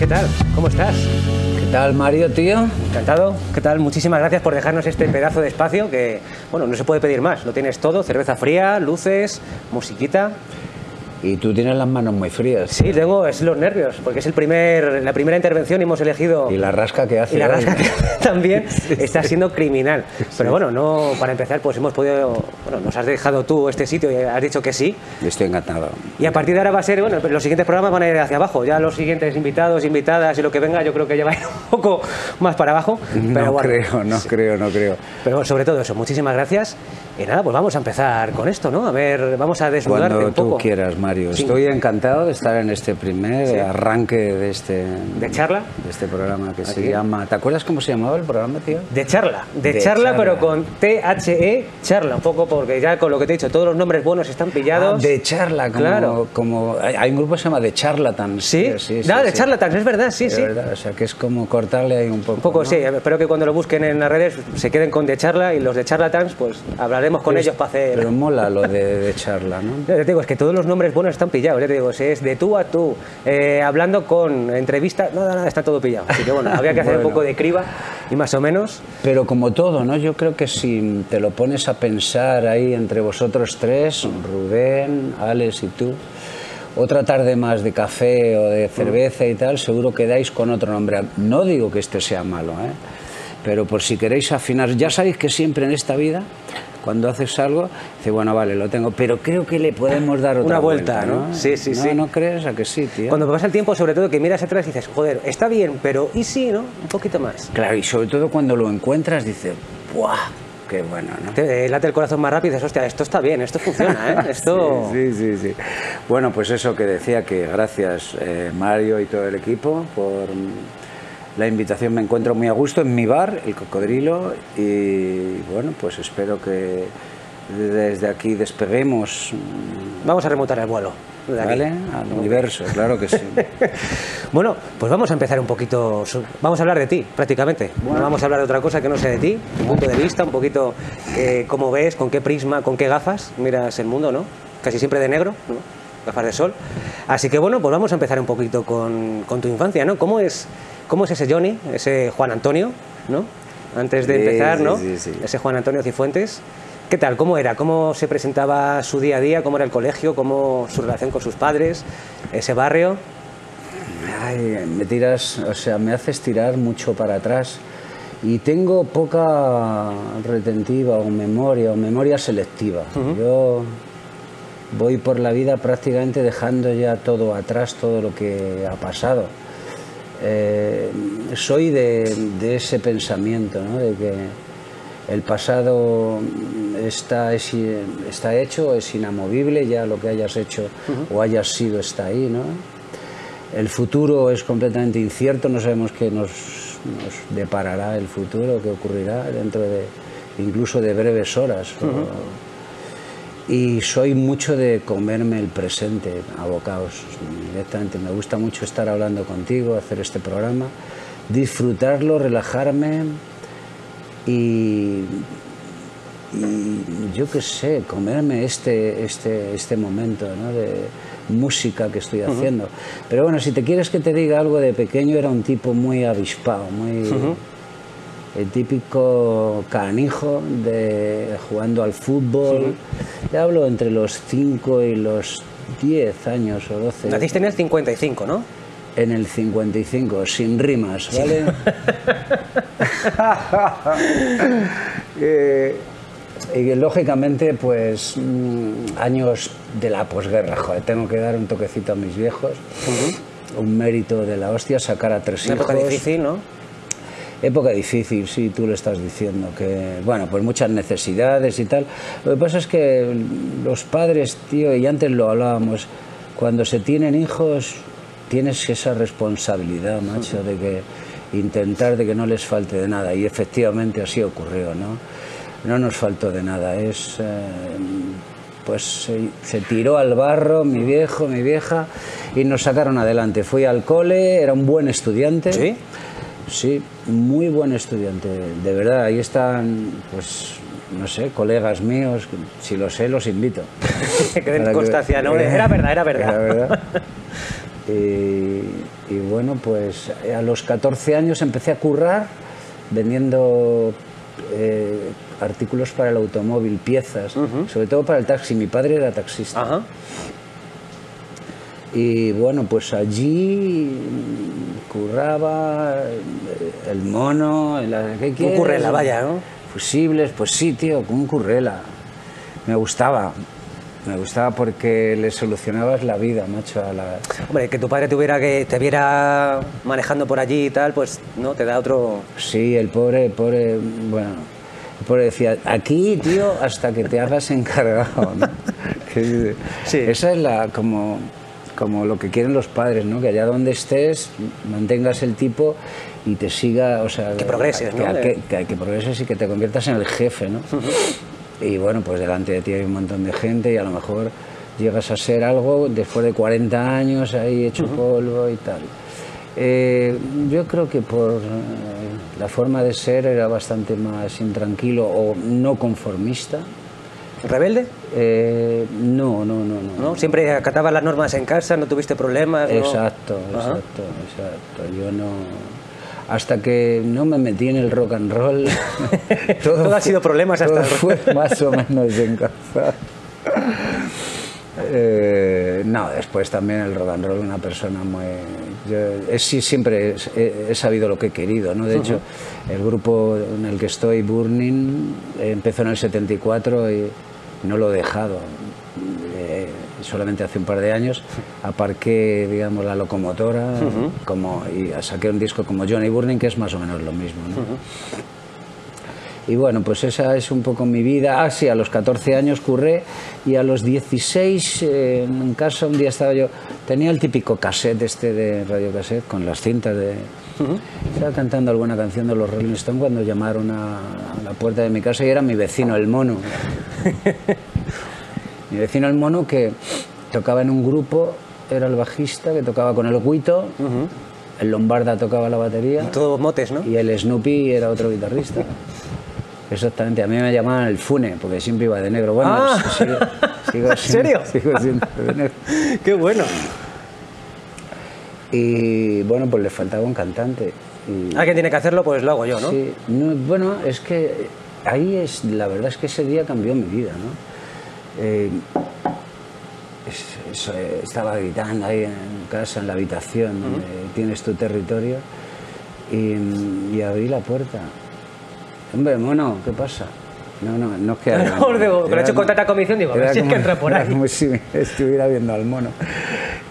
¿Qué tal? ¿Cómo estás? ¿Qué tal, Mario, tío? Encantado. ¿Qué tal? Muchísimas gracias por dejarnos este pedazo de espacio que, bueno, no se puede pedir más. Lo tienes todo, cerveza fría, luces, musiquita. Y tú tienes las manos muy frías. Sí, tengo es los nervios, porque es el primer, la primera intervención y hemos elegido... Y la rasca que hace. Y la hoy. rasca que también está siendo criminal. Pero bueno, no, para empezar, pues hemos podido... Bueno, nos has dejado tú este sitio y has dicho que sí. Estoy encantado. Y a partir de ahora va a ser, bueno, los siguientes programas van a ir hacia abajo. Ya los siguientes invitados, invitadas y lo que venga, yo creo que ya va a ir un poco más para abajo. Pero no bueno, creo, no creo, no creo. Pero sobre todo eso, muchísimas gracias. Y nada, pues vamos a empezar con esto, ¿no? A ver, vamos a desnudarte Cuando un poco. tú quieras, Mario. Sí. Estoy encantado de estar en este primer Sí. arranque de este, ¿De charla? de este programa que se llama... ¿Te acuerdas cómo se llamaba el programa, tío? De charla, de, De charla, charla. pero con T-H-E, charla, un poco, porque ya con lo que te he dicho, todos los nombres buenos están pillados. Ah, de charla, como, Claro. como hay, un grupo que se llama de charlatans. Sí, nada, de charlatans, es verdad, sí, De sí. verdad, o sea que es como cortarle ahí un poco. Un poco, ¿no? sí, espero que cuando lo busquen en las redes se queden con de charla y los de charlatans, pues hablaremos con ellos para hacer... Pero mola lo de, de charla, ¿no? Ya te digo, es que todos los nombres buenos están pillados, ya te digo, es de tú a tú, eh, hablando con entrevista, nada, nada, está todo pillado. Así que bueno, había que hacer un Bueno. poco de criba y más o menos. Pero como todo, ¿no? Yo creo que si te lo pones a pensar ahí entre vosotros tres, Rubén, Alex y tú, otra tarde más de café o de cerveza y tal, seguro que dais con otro nombre. No digo que este sea malo, ¿eh? Pero por si queréis afinar, ya sabéis que siempre en esta vida, cuando haces algo, dice, bueno, vale, lo tengo, pero creo que le podemos dar otra Una vuelta, ¿no? Sí, sí, ¿No, sí. ¿No crees? ¿A que sí, tío? Cuando pasa el tiempo, sobre todo, que miras atrás y dices, joder, está bien, pero ¿y sí, no? Un poquito más. Claro, y sobre todo cuando lo encuentras, dices, ¡buah! ¡Qué bueno, ¿no? Te late el corazón más rápido y dices, hostia, esto está bien, esto funciona, ¿eh? Esto... Sí, sí, sí. Bueno, pues eso que decía que gracias eh, Mario y todo el equipo por la invitación. Me encuentro muy a gusto en mi bar, El Cocodrilo, y bueno, pues espero que desde aquí despeguemos, Vamos a remontar el vuelo. ¿vale? Al universo, claro que sí. Bueno, pues vamos a empezar un poquito. Vamos a hablar de ti, prácticamente. No vamos a hablar de otra cosa que no sea de ti, tu punto de vista, un poquito eh, cómo ves, con qué prisma, con qué gafas miras el mundo, ¿no? Casi siempre de negro, ¿no? Gafas de sol. Así que bueno, pues vamos a empezar un poquito con, con tu infancia, ¿no? ¿Cómo es, ¿Cómo es ese Johnny, ese Juan Antonio, ¿no? Antes de Sí, empezar, sí, ¿no? sí, sí. Ese Juan Antonio Cifuentes. ¿Qué tal? ¿Cómo era? ¿Cómo se presentaba su día a día? ¿Cómo era el colegio? ¿Cómo su relación con sus padres? ¿Ese barrio? Ay, me tiras, o sea, me haces tirar mucho para atrás y tengo poca retentiva o memoria o memoria selectiva. Yo voy por la vida prácticamente dejando ya todo atrás, todo lo que ha pasado. Eh, soy de, de ese pensamiento, ¿no? de que el pasado está, es- está hecho, es inamovible, ya lo que hayas hecho o hayas sido está ahí. ¿no? El futuro es completamente incierto, no sabemos qué nos, nos deparará el futuro, qué ocurrirá dentro de incluso de breves horas. o- y soy mucho de comerme el presente a directamente. Me gusta mucho estar hablando contigo, hacer este programa, disfrutarlo, relajarme y, y yo qué sé, comerme este, este, este momento ¿no? de música que estoy haciendo. Pero bueno, si te quieres que te diga algo de pequeño, era un tipo muy avispado, muy... El típico canijo de jugando al fútbol. Te hablo entre los 5 y los 10 años o 12. Naciste en el 55, ¿no? En el 55, sin rimas, ¿vale? Eh, y lógicamente, pues mm, años de la posguerra, joder, tengo que dar un toquecito a mis viejos, un mérito de la hostia, sacar a tres Una hijos. difícil, ¿no? Época difícil, sí, tú lo estás diciendo, que, bueno, pues muchas necesidades y tal. Lo que pasa es que los padres, tío, y antes lo hablábamos, cuando se tienen hijos, tienes esa responsabilidad, macho, de que intentar de que no les falte de nada. Y efectivamente así ocurrió, ¿no? No nos faltó de nada, es... eh, pues se, se tiró al barro mi viejo, mi vieja, y nos sacaron adelante. Fui al cole, era un buen estudiante. ¿Sí? Sí, muy buen estudiante, de verdad. Ahí están, pues, no sé, colegas míos, si lo sé, los invito. que den constancia, ¿no? Era verdad, era verdad. Era verdad. y, Y bueno, pues a los 14 años empecé a currar vendiendo eh, artículos para el automóvil, piezas, sobre todo para el taxi. Mi padre era taxista. Ajá. Y bueno, pues allí curraba el mono, la, ¿qué Un quieres? currela, vaya, ¿no? Fusibles, pues sí, tío, con un currela. Me gustaba. Me gustaba porque le solucionabas la vida, macho, a la... Hombre, que tu padre tuviera que te viera manejando por allí y tal, pues no, te da otro. Sí, el pobre, pobre, bueno, el pobre decía, aquí, tío, hasta que te hagas encargado, ¿no? Sí. Esa es la, como, como lo que quieren los padres, ¿no? Que allá donde estés mantengas el tipo y te siga, o sea... Que progreses, que, ¿no? Que, que- que progreses y que te conviertas en el jefe, ¿no? Y bueno, pues delante de ti hay un montón de gente y a lo mejor llegas a ser algo después de 40 años ahí hecho polvo y tal. Eh, yo creo que por eh, la forma de ser era bastante más intranquilo o no conformista. ¿Rebelde? Eh, no, no, no, no. ¿No? Siempre acatabas las normas en casa, no tuviste problemas. ¿no? Exacto, Ajá. exacto, exacto. Yo no. Hasta que no me metí en el rock and roll. Todo ha fue- sido problemas hasta todo fue más o menos en casa. Eh, no, después también el rock and roll, una persona muy. Yo siempre he, he sabido lo que he querido, ¿no? De hecho, el grupo en el que estoy, Burning, empezó en el 74 y no lo he dejado. Eh, solamente hace un par de años aparqué, digamos, la locomotora como, y saqué un disco como Johnny Burning, que es más o menos lo mismo, ¿no? Y bueno, pues esa es un poco mi vida. Ah, sí, a los 14 años curré y a los 16 eh, en casa un día estaba yo, tenía el típico cassette este de radio cassette con las cintas de... Estaba cantando alguna canción de los Rolling Stones cuando llamaron a, la puerta de mi casa y era mi vecino, el mono. mi vecino, el mono, que tocaba en un grupo, era el bajista, que tocaba con el Guito, el Lombarda tocaba la batería Todos motes, ¿no? y el Snoopy era otro guitarrista. Exactamente, a mí me llamaban el Fune, porque siempre iba de negro. Bueno, Ah. sigo, sigo ¿En siendo- serio? Sigo siendo de negro. Qué bueno. Y bueno, pues le faltaba un cantante. Y, Alguien tiene que hacerlo, pues lo hago yo, ¿no? Sí, no, bueno, es que ahí es, la verdad es que ese día cambió mi vida, ¿no? Eh, es- es- eh, estaba gritando ahí en casa, en la habitación, donde tienes tu territorio, y, y abrí la puerta. Hombre, mono, ¿qué pasa? No, no, no es que... No, digo, pero he hecho con tanta convicción, digo, a ver si es que entra por era ahí. como si estuviera viendo al mono.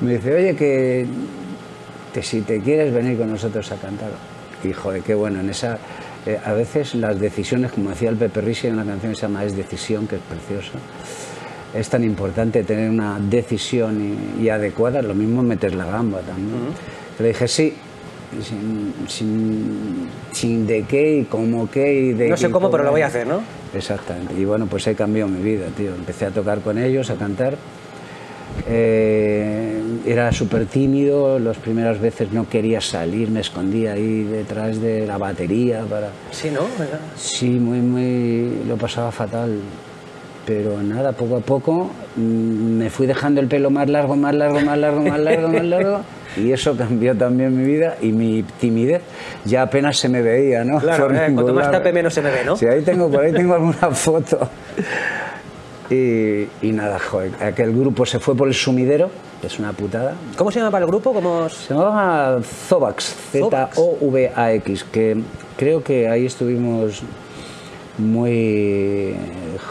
Me dice, oye, que, que si te quieres venir con nosotros a cantar. Y joder, qué bueno, en esa... eh, a veces las decisiones, como decía el Pepe Risi en una canción que se llama Es Decisión, que es preciosa, es tan importante tener una decisión y, y adecuada, lo mismo metes la gamba también. Le dije, sí, sin, sin, sin de qué y cómo qué y de No sé cómo, pero lo voy a hacer, ¿no? Exactamente. Y bueno, pues ahí cambió mi vida, tío. Empecé a tocar con ellos, a cantar. Eh, era súper tímido, las primeras veces no quería salir, me escondía ahí detrás de la batería para... Sí, ¿no? Sí, muy, muy... lo pasaba fatal. Pero nada, poco a poco mm, me fui dejando el pelo más largo, más largo, más largo, más largo, más largo. Y eso cambió también mi vida y mi timidez ya apenas se me veía, ¿no? Claro, eh, cuanto más tape, menos se me ve, ¿no? Sí, ahí tengo, por ahí tengo alguna foto. Y, y nada, joder, aquel grupo se fue por el sumidero, que es una putada. ¿Cómo se llama para el grupo? ¿Cómo os- Se llamaba Zovax, Zovax. Que creo que ahí estuvimos muy.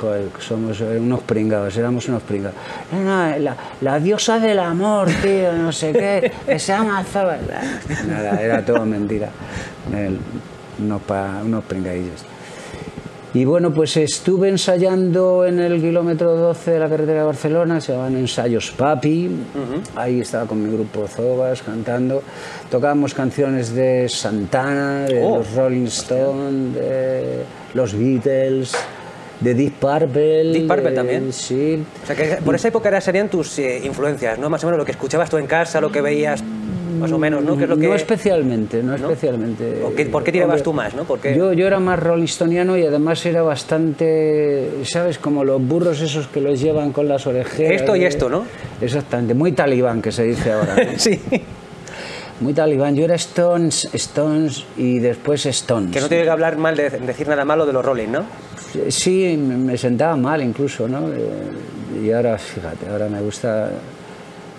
Joder, somos unos pringados, éramos unos pringados. No, no, la, la diosa del amor, tío, no sé qué, que se llama Zovax. Nada, era todo mentira. El- unos, pa- unos pringadillos. Y bueno, pues estuve ensayando en el kilómetro 12 de la carretera de Barcelona, se llaman Ensayos Papi. Ahí estaba con mi grupo Zobas cantando. Tocábamos canciones de Santana, de Oh. los Rolling Stones, de los Beatles, de Deep Purple. Deep Purple también. Sí. O sea, que por esa época serían tus eh, influencias, ¿no? Más o menos lo que escuchabas tú en casa, lo que veías, más o menos, ¿no? ¿Qué es lo que... No especialmente, no, especialmente. ¿O qué- por qué tirabas Hombre, tú más, no? ¿Por qué? Yo, yo era más rolistoniano y además era bastante, ¿sabes? Como los burros esos que los llevan con las orejeras. Esto y esto, ¿no? Exactamente, muy talibán que se dice ahora. ¿no? sí. muy talibán. Yo era Stones, Stones y después Stones. Que no tiene que hablar mal de decir nada malo de los Rolling, ¿no? Sí, me sentaba mal incluso, ¿no? Eh, y ahora, fíjate, ahora me gusta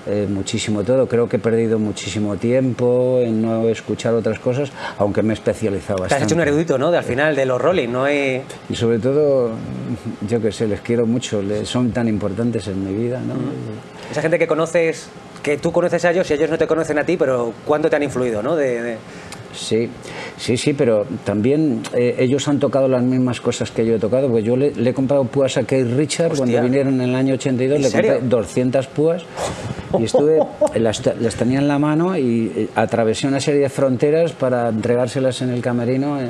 eh, muchísimo todo. Creo que he perdido muchísimo tiempo en no escuchar otras cosas, aunque me he especializado bastante. Te has hecho un erudito, ¿no? De al final, de los Rolling, no hay... Y sobre todo, yo que sé, les quiero mucho, son tan importantes en mi vida, ¿no? Esa gente que conoces, que tú conoces a ellos y ellos no te conocen a ti, pero ¿cuánto te han influido, no? de... Sí, sí, sí, pero también eh, ellos han tocado las mismas cosas que yo he tocado, porque yo le, he comprado púas a Keith Richard cuando vinieron en el año 82, le compré 200 púas y estuve, las, tenía en la mano y eh, atravesé una serie de fronteras para entregárselas en el camerino. Eh,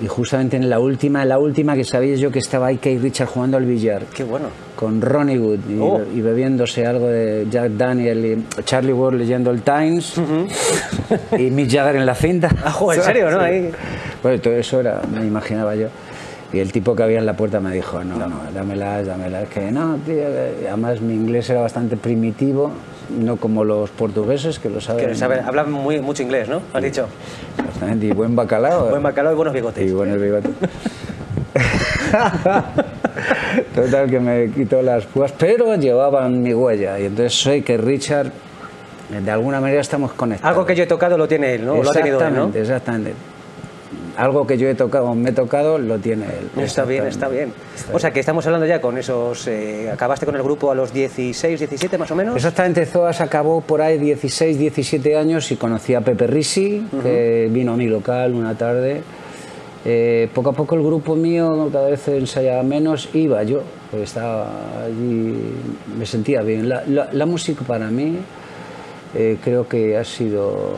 y justamente en la última, la última que sabía yo que estaba ahí Keith Richard jugando al billar. Qué bueno. Con Ronnie Wood y, oh. bebiéndose algo de Jack Daniel y Charlie Ward leyendo el Times y Mick Jagger en la cinta. Ah, ¿en serio, no? Ahí... Bueno, todo eso era, me imaginaba yo. Y el tipo que había en la puerta me dijo, no, no, dámelas, dámelas. Que no, tío, además mi inglés era bastante primitivo, no como los portugueses que lo saben. Que hablan muy, mucho inglés, ¿no? Has dicho. Exactamente, y buen bacalao. Buen bacalao y buenos bigotes. Y buenos bigotes. Total, que me quitó las púas, pero llevaban mi huella. Y entonces soy que Richard, de alguna manera estamos conectados. Algo que yo he tocado lo tiene él, ¿no? Exactamente, ¿no? exactamente algo que yo he tocado, me he tocado, lo tiene él. Está bien, está bien. o sea, que estamos hablando ya con esos... Eh, ¿Acabaste con el grupo a los 16, 17 más o menos? Exactamente, Zoas acabó por ahí 16, 17 años y conocí a Pepe Risi, que vino a mi local una tarde. Eh, poco a poco el grupo mío cada vez ensayaba menos, iba yo, pues estaba allí, me sentía bien. La, música para mí eh, creo que ha sido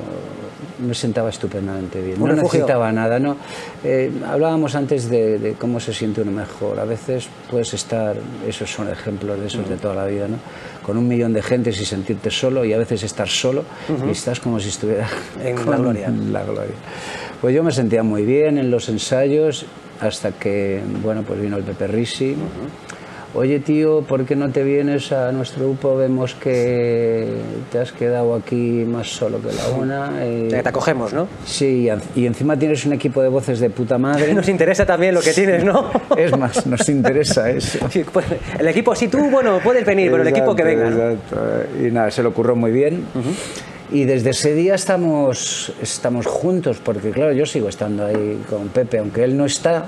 me sentaba estupendamente bien. No necesitaba nada, ¿no? Eh, hablábamos antes de, cómo se siente uno mejor. A veces puedes estar, esos son ejemplos de esos de toda la vida, ¿no? Con un millón de gente y sentirte solo y a veces estar solo y estás como si estuvieras en la gloria. la gloria. Pues yo me sentía muy bien en los ensayos hasta que, bueno, pues vino el Pepe Risi oye tío, ¿por qué no te vienes a nuestro grupo? Vemos que te has quedado aquí más solo que la una. te acogemos, ¿no? Sí, y encima tienes un equipo de voces de puta madre. Nos interesa también lo que tienes, ¿no? es más, nos interesa eso. Pues, el equipo, si tú, bueno, puedes venir, pero el equipo que venga. Exacto. Y nada, se lo ocurrió muy bien. Y desde ese día estamos, estamos juntos, porque claro, yo sigo estando ahí con Pepe, aunque él no está.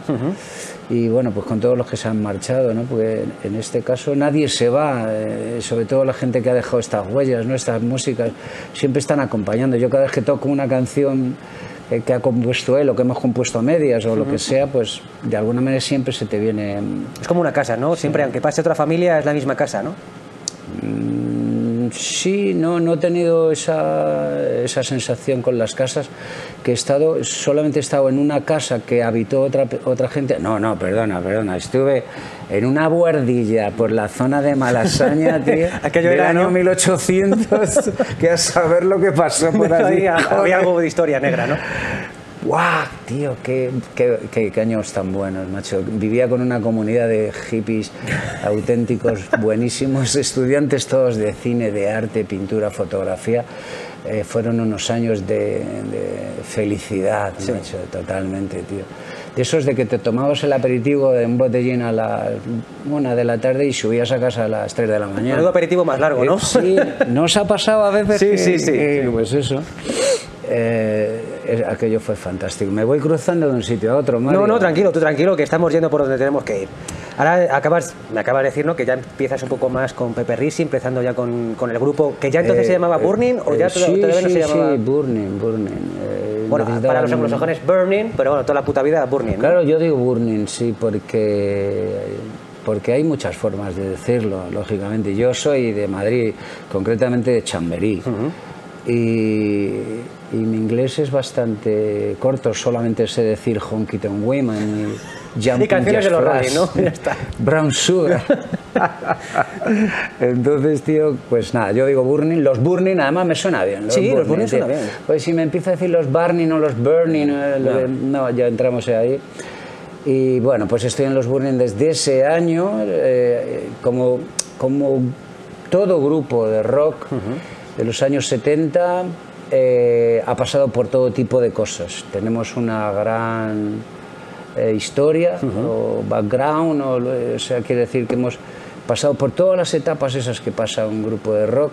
Y bueno, pues con todos los que se han marchado, ¿no? porque en este caso nadie se va, eh, sobre todo la gente que ha dejado estas huellas, ¿no? estas músicas, siempre están acompañando. Yo cada vez que toco una canción eh, que ha compuesto él o que hemos compuesto a medias o lo que sea, pues de alguna manera siempre se te viene... Es como una casa, ¿no? Siempre, aunque pase otra familia, es la misma casa, ¿no? Mm, sí, no, no he tenido esa, esa, sensación con las casas, que he estado, solamente he estado en una casa que habitó otra, otra gente. No, no, perdona, perdona, estuve en una buhardilla por la zona de Malasaña, tío, Aquello del año 1800, que a saber lo que pasó por allí. había algo de historia negra, ¿no? ¡Guau, tío! Qué, qué, qué, años tan buenos, macho! Vivía con una comunidad de hippies auténticos, buenísimos, estudiantes todos de cine, de arte, pintura, fotografía. Eh, fueron unos años de, felicidad, macho, totalmente, tío. De esos de que te tomabas el aperitivo de un botellín a la una de la tarde y subías a casa a las 3 de la mañana. Un aperitivo más largo, ¿no? Eh, sí, ¿no os ha pasado a veces? Sí, sí, sí. Pues eso. Eh, aquello fue fantástico. Me voy cruzando de un sitio a otro. No, no, tranquilo, tú tranquilo, que estamos yendo por donde tenemos que ir. Ahora acabas, me acabas de decir ¿no? que ya empiezas un poco más con Pepe Risi, empezando ya con, con el grupo, que ya entonces se eh, llamaba Burning o ya eh, todavía no se llamaba. Sí, Burning, Burning. bueno, para los anglosajones Burning, pero bueno, toda la puta vida Burning. Claro, yo digo Burning, sí, porque porque hay muchas formas de decirlo, lógicamente. Yo soy de Madrid, concretamente de Chamberí. Y, y mi inglés es bastante corto, solamente sé decir Honky Tonk Women y Jumping Y canciones de los Rolling, ¿no? Ya está. Brown Sugar. Entonces, tío, pues nada, yo digo Burning, los Burning además me suena bien. sí, los Burning suena bien. Pues si me empieza a decir los Burning o los Burning, eh, no. ya entramos ahí. Y bueno, pues estoy en los Burning desde ese año, eh, como, como todo grupo de rock de los años 70 eh, ha pasado por todo tipo de cosas. Tenemos una gran eh, historia o background, o, o sea, quiere decir que hemos pasado por todas las etapas esas que pasa un grupo de rock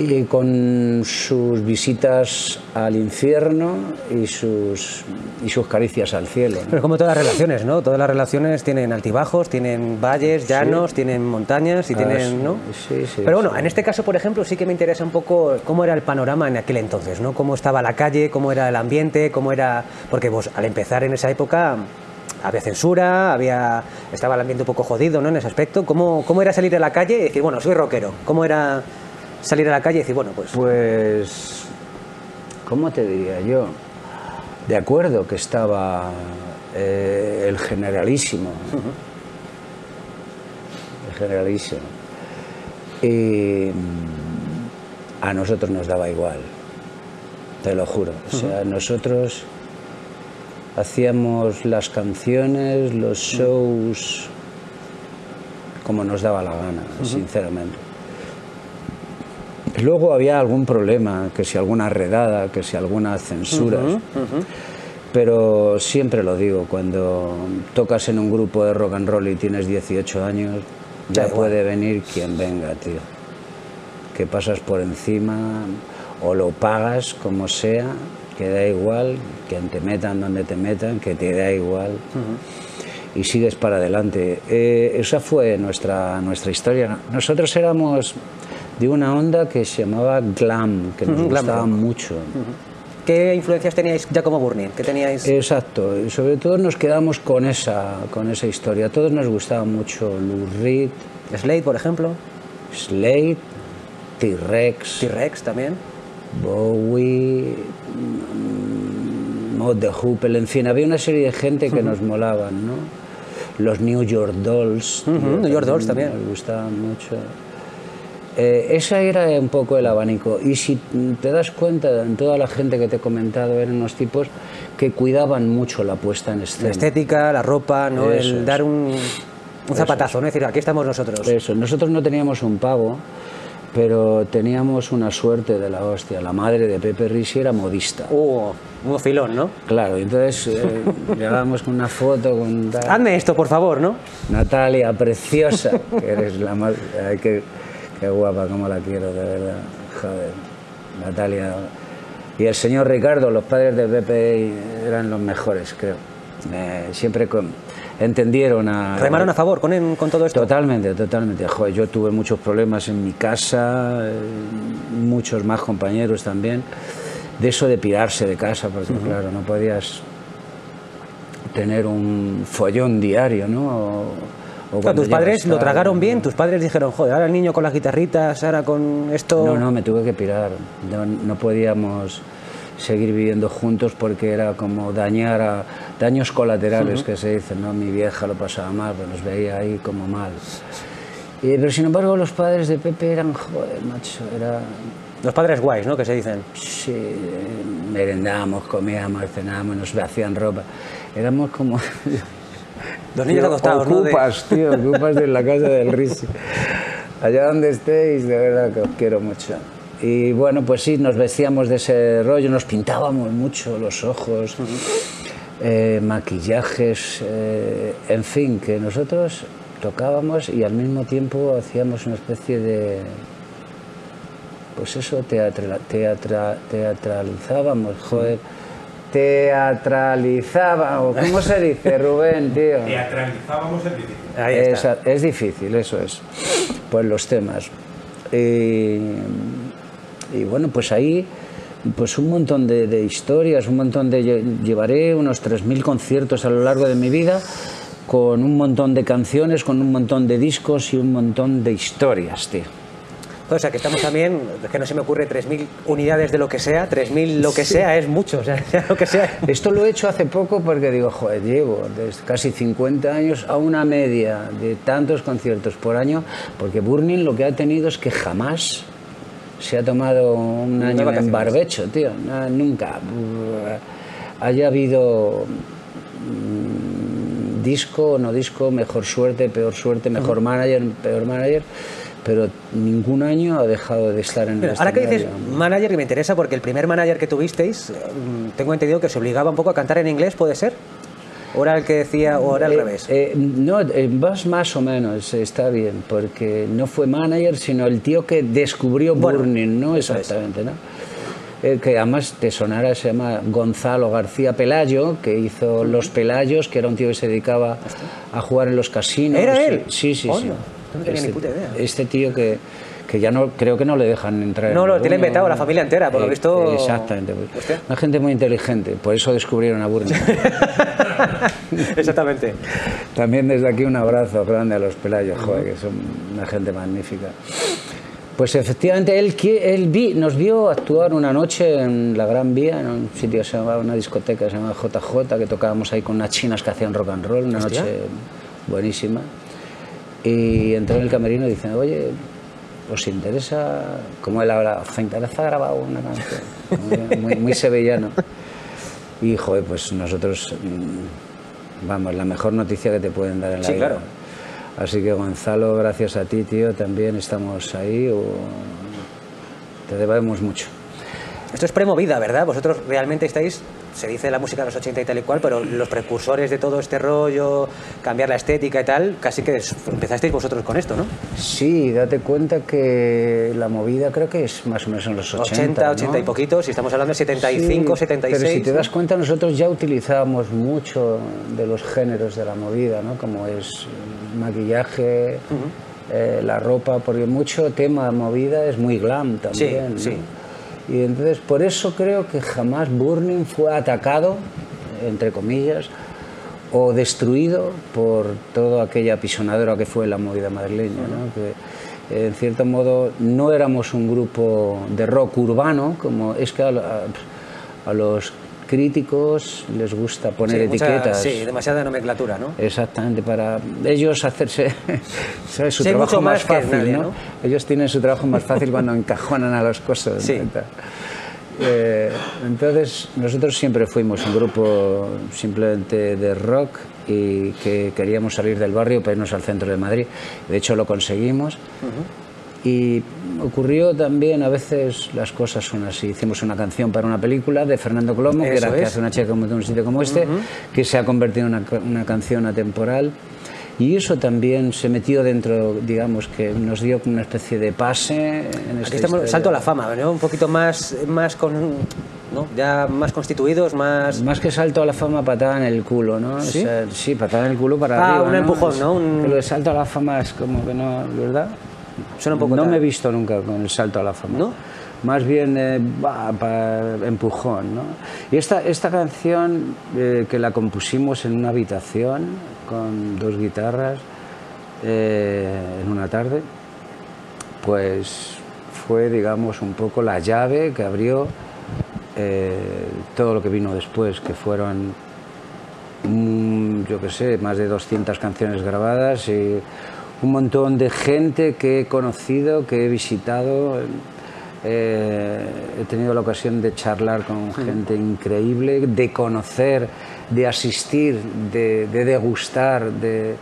y con sus visitas al infierno y sus, y sus caricias al cielo. ¿no? Pero como todas las relaciones, ¿no? Todas las relaciones tienen altibajos, tienen valles, llanos, tienen montañas y Ah, tienen, sí, ¿no? sí, sí, Pero bueno, sí. en este caso, por ejemplo, sí que me interesa un poco cómo era el panorama en aquel entonces, ¿no? Cómo estaba la calle, cómo era el ambiente, cómo era... Porque vos, al empezar en esa época, había censura, había estaba el ambiente un poco jodido, ¿no? En ese aspecto. ¿Cómo, cómo era salir a la calle y decir, bueno, soy rockero? ¿Cómo era salir a la calle y decir, bueno, pues... Pues, ¿cómo te diría yo? De acuerdo que estaba eh, el generalísimo. El generalísimo. Y mm, a nosotros nos daba igual, te lo juro. O sea, nosotros hacíamos las canciones, los shows, como nos daba la gana, sinceramente. Luego había algún problema, que si alguna redada, que si alguna censura. Pero siempre lo digo, cuando tocas en un grupo de rock and roll y tienes 18 años, Da ya igual. puede venir quien venga, tío. Que pasas por encima o lo pagas como sea, que da igual, que te metan donde te metan, que te da igual. Y sigues para adelante. Eh, esa fue nuestra, nuestra historia. Nosotros éramos de una onda que se llamaba glam, que nos gustaba mucho. ¿Qué influencias teníais ya como Burning? ¿Qué teníais? Exacto, sobre todo nos quedamos con esa, con esa historia. A todos nos gustaba mucho Lou Reed, Slade, por ejemplo, Slade, T-Rex, T-Rex también. Bowie, mm, Mod de Hoople, en fin, había una serie de gente que nos molaban, ¿no? Los New York Dolls, New York Dolls también. Nos gustaban mucho. Eh, esa era un poco el abanico. Y si te das cuenta, en toda la gente que te he comentado eran unos tipos que cuidaban mucho la puesta en La escena. estética, la ropa, ¿no? Eso el es. dar un, un zapatazo, ¿no? Es decir, aquí estamos nosotros. Eso, nosotros no teníamos un pavo, pero teníamos una suerte de la hostia. La madre de Pepe Risi era modista. Uh, un filón, ¿no? Claro, y entonces eh, llegábamos con una foto con tal- Hazme esto, por favor, ¿no? Natalia, preciosa, que eres la más... Ay, qué, qué guapa, cómo la quiero, de verdad. Joder, Natalia. Y el señor Ricardo, los padres de Pepe eran los mejores, creo. Eh, siempre con- entendieron a... Remaron a favor con, con todo esto. Totalmente, totalmente. Joder, yo tuve muchos problemas en mi casa, eh, muchos más compañeros también, de eso de pirarse de casa, porque claro, no podías tener un follón diario, ¿no? O- o Claro, cuando tus padres lo tragaron bien, tus padres dijeron, joder, ahora el niño con las guitarritas, ahora con esto... No, no, me tuve que pirar. No, no podíamos seguir viviendo juntos porque era como dañar a daños colaterales que se dicen, ¿no? Mi vieja lo pasaba mal, pero nos veía ahí como mal. Y, pero sin embargo los padres de Pepe eran, joder, macho, era... Los padres guays, ¿no? Que se dicen. Sí, merendábamos, comíamos, cenábamos, nos hacían ropa. Éramos como... Los niños Tío, adoptados, ¿no? De- Ocupas, tío, ocupas de la casa del Risi. Allá donde estéis, de verdad que os quiero mucho. Y bueno, pues sí, nos vestíamos de ese rollo, nos pintábamos mucho los ojos, eh, maquillajes, eh, en fin, que nosotros tocábamos y al mismo tiempo hacíamos una especie de. Pues eso, teatra- teatra- teatralizábamos, joder. Teatralizábamos, ¿cómo se dice, Rubén, tío? Teatralizábamos el difícil. Ahí está. Esa- es difícil, eso es. Pues los temas. Y, y bueno, pues ahí, pues un montón de, de historias, un montón de. lle- Llevaré unos 3.000 conciertos a lo largo de mi vida, con un montón de canciones, con un montón de discos y un montón de historias, tío. O sea, que estamos también, es que no se me ocurre 3.000 unidades de lo que sea, 3.000 lo que sea es mucho, o sea, lo que sea. Esto lo he hecho hace poco porque digo, joder, llevo desde casi 50 años a una media de tantos conciertos por año, porque Burning lo que ha tenido es que jamás se ha tomado un año en vacaciones. barbecho, tío, nunca. Haya habido mm, disco o no disco, mejor suerte, peor suerte, mejor manager, peor manager, pero ningún año ha dejado de estar en el Ahora que dices manager, que me interesa porque el primer manager que tuvisteis, mm, tengo entendido que se obligaba un poco a cantar en inglés, ¿puede ser? ¿O era el que decía, o era al Eh, revés? eh, no, eh, más, más o menos, está bien, porque no fue manager, sino el tío que descubrió Bueno, Burning, ¿no? es. Exactamente, ¿no? Eh, que además te sonara, se llama Gonzalo García Pelayo, que hizo Los Pelayos, que era un tío que se dedicaba a jugar en los casinos. ¿Era él? Sí, sí, sí. Coño, no tenía ni este, puta idea. este tío que, que ya no, creo que no le dejan entrar. en No, lo tiene ninguno. vetado la familia entera, por lo Eh, visto- Exactamente. Hostia. Una gente muy inteligente, por eso descubrieron a Burning. Exactamente. También desde aquí un abrazo grande a los Pelayos, joder, que son una gente magnífica. Pues efectivamente él, él vi- nos vio actuar una noche en la Gran Vía, en un sitio que se llamaba, una discoteca que se llamaba JJ, que tocábamos ahí con unas chinas que hacían rock and roll, una Hostia. noche buenísima. Y entró en el camerino y dice, oye, ¿os interesa, como él habla, ¿os interesa grabar una canción? Muy, muy, muy sevillano. Y, joder, pues nosotros, mm, vamos, la mejor noticia que te pueden dar en la Sí, vida. claro. Así que, Gonzalo, gracias a ti, tío, también estamos ahí. o- Te debemos mucho. Esto es premovida, ¿verdad? Vosotros realmente estáis, se dice la música de los 80 y tal y cual, pero los precursores de todo este rollo, cambiar la estética y tal, casi que empezasteis vosotros con esto, ¿no? Sí, date cuenta que la movida creo que es más o menos en los 80. 80, ¿no? 80 y poquitos, si estamos hablando de 75, Sí, 76. Pero si te das cuenta, nosotros ya utilizábamos mucho de los géneros de la movida, ¿no? Como es maquillaje, eh, la ropa, porque mucho tema movida es muy glam también. ¿no? sí. Y entonces, por eso creo que jamás Burning fue atacado, entre comillas, o destruido por toda aquella apisonadora que fue la movida madrileña, ¿no? en cierto modo no éramos un grupo de rock urbano, como es que a, a- a los críticos les gusta poner Sí, mucha- etiquetas. sí, demasiada nomenclatura, ¿no? Exactamente, para ellos hacerse ¿sabes? su Sí, trabajo más fácil, nadie, ¿no? ¿no? Ellos tienen su trabajo más fácil cuando encajonan a las cosas. Eh, entonces, nosotros siempre fuimos un grupo simplemente de rock y que queríamos salir del barrio para irnos al centro de Madrid. De hecho, lo conseguimos. Y ocurrió también, a veces las cosas son así. Hicimos una canción para una película de Fernando Colomo, que Eso era que es. hace una chica de un sitio como este, que se ha convertido en una, una canción atemporal. Y eso también se metió dentro, digamos, que nos dio una especie de pase. En Aquí estamos, salto a la fama, ¿no? Un poquito más, más con, ¿no? Ya más constituidos, más... Más que salto a la fama, patada en el culo, ¿no? O ¿Sí? sea, sí, patada en el culo para Ah, arriba. un empujón, ¿no? Un- Pero el salto a la fama es como que no, ¿verdad? Suena un poco No me he visto nunca con el salto a la fama. ¿No? Más bien eh, empujón, ¿no? Y esta, esta canción eh, que la compusimos en una habitación con dos guitarras eh, en una tarde, pues fue, digamos, un poco la llave que abrió todo lo que vino después, que fueron, mm, yo qué sé, más de 200 canciones grabadas y un montón de gente que he conocido, que he visitado. Eh, he tenido la ocasión de charlar con gente increíble, de conocer, de asistir, de, de degustar, de,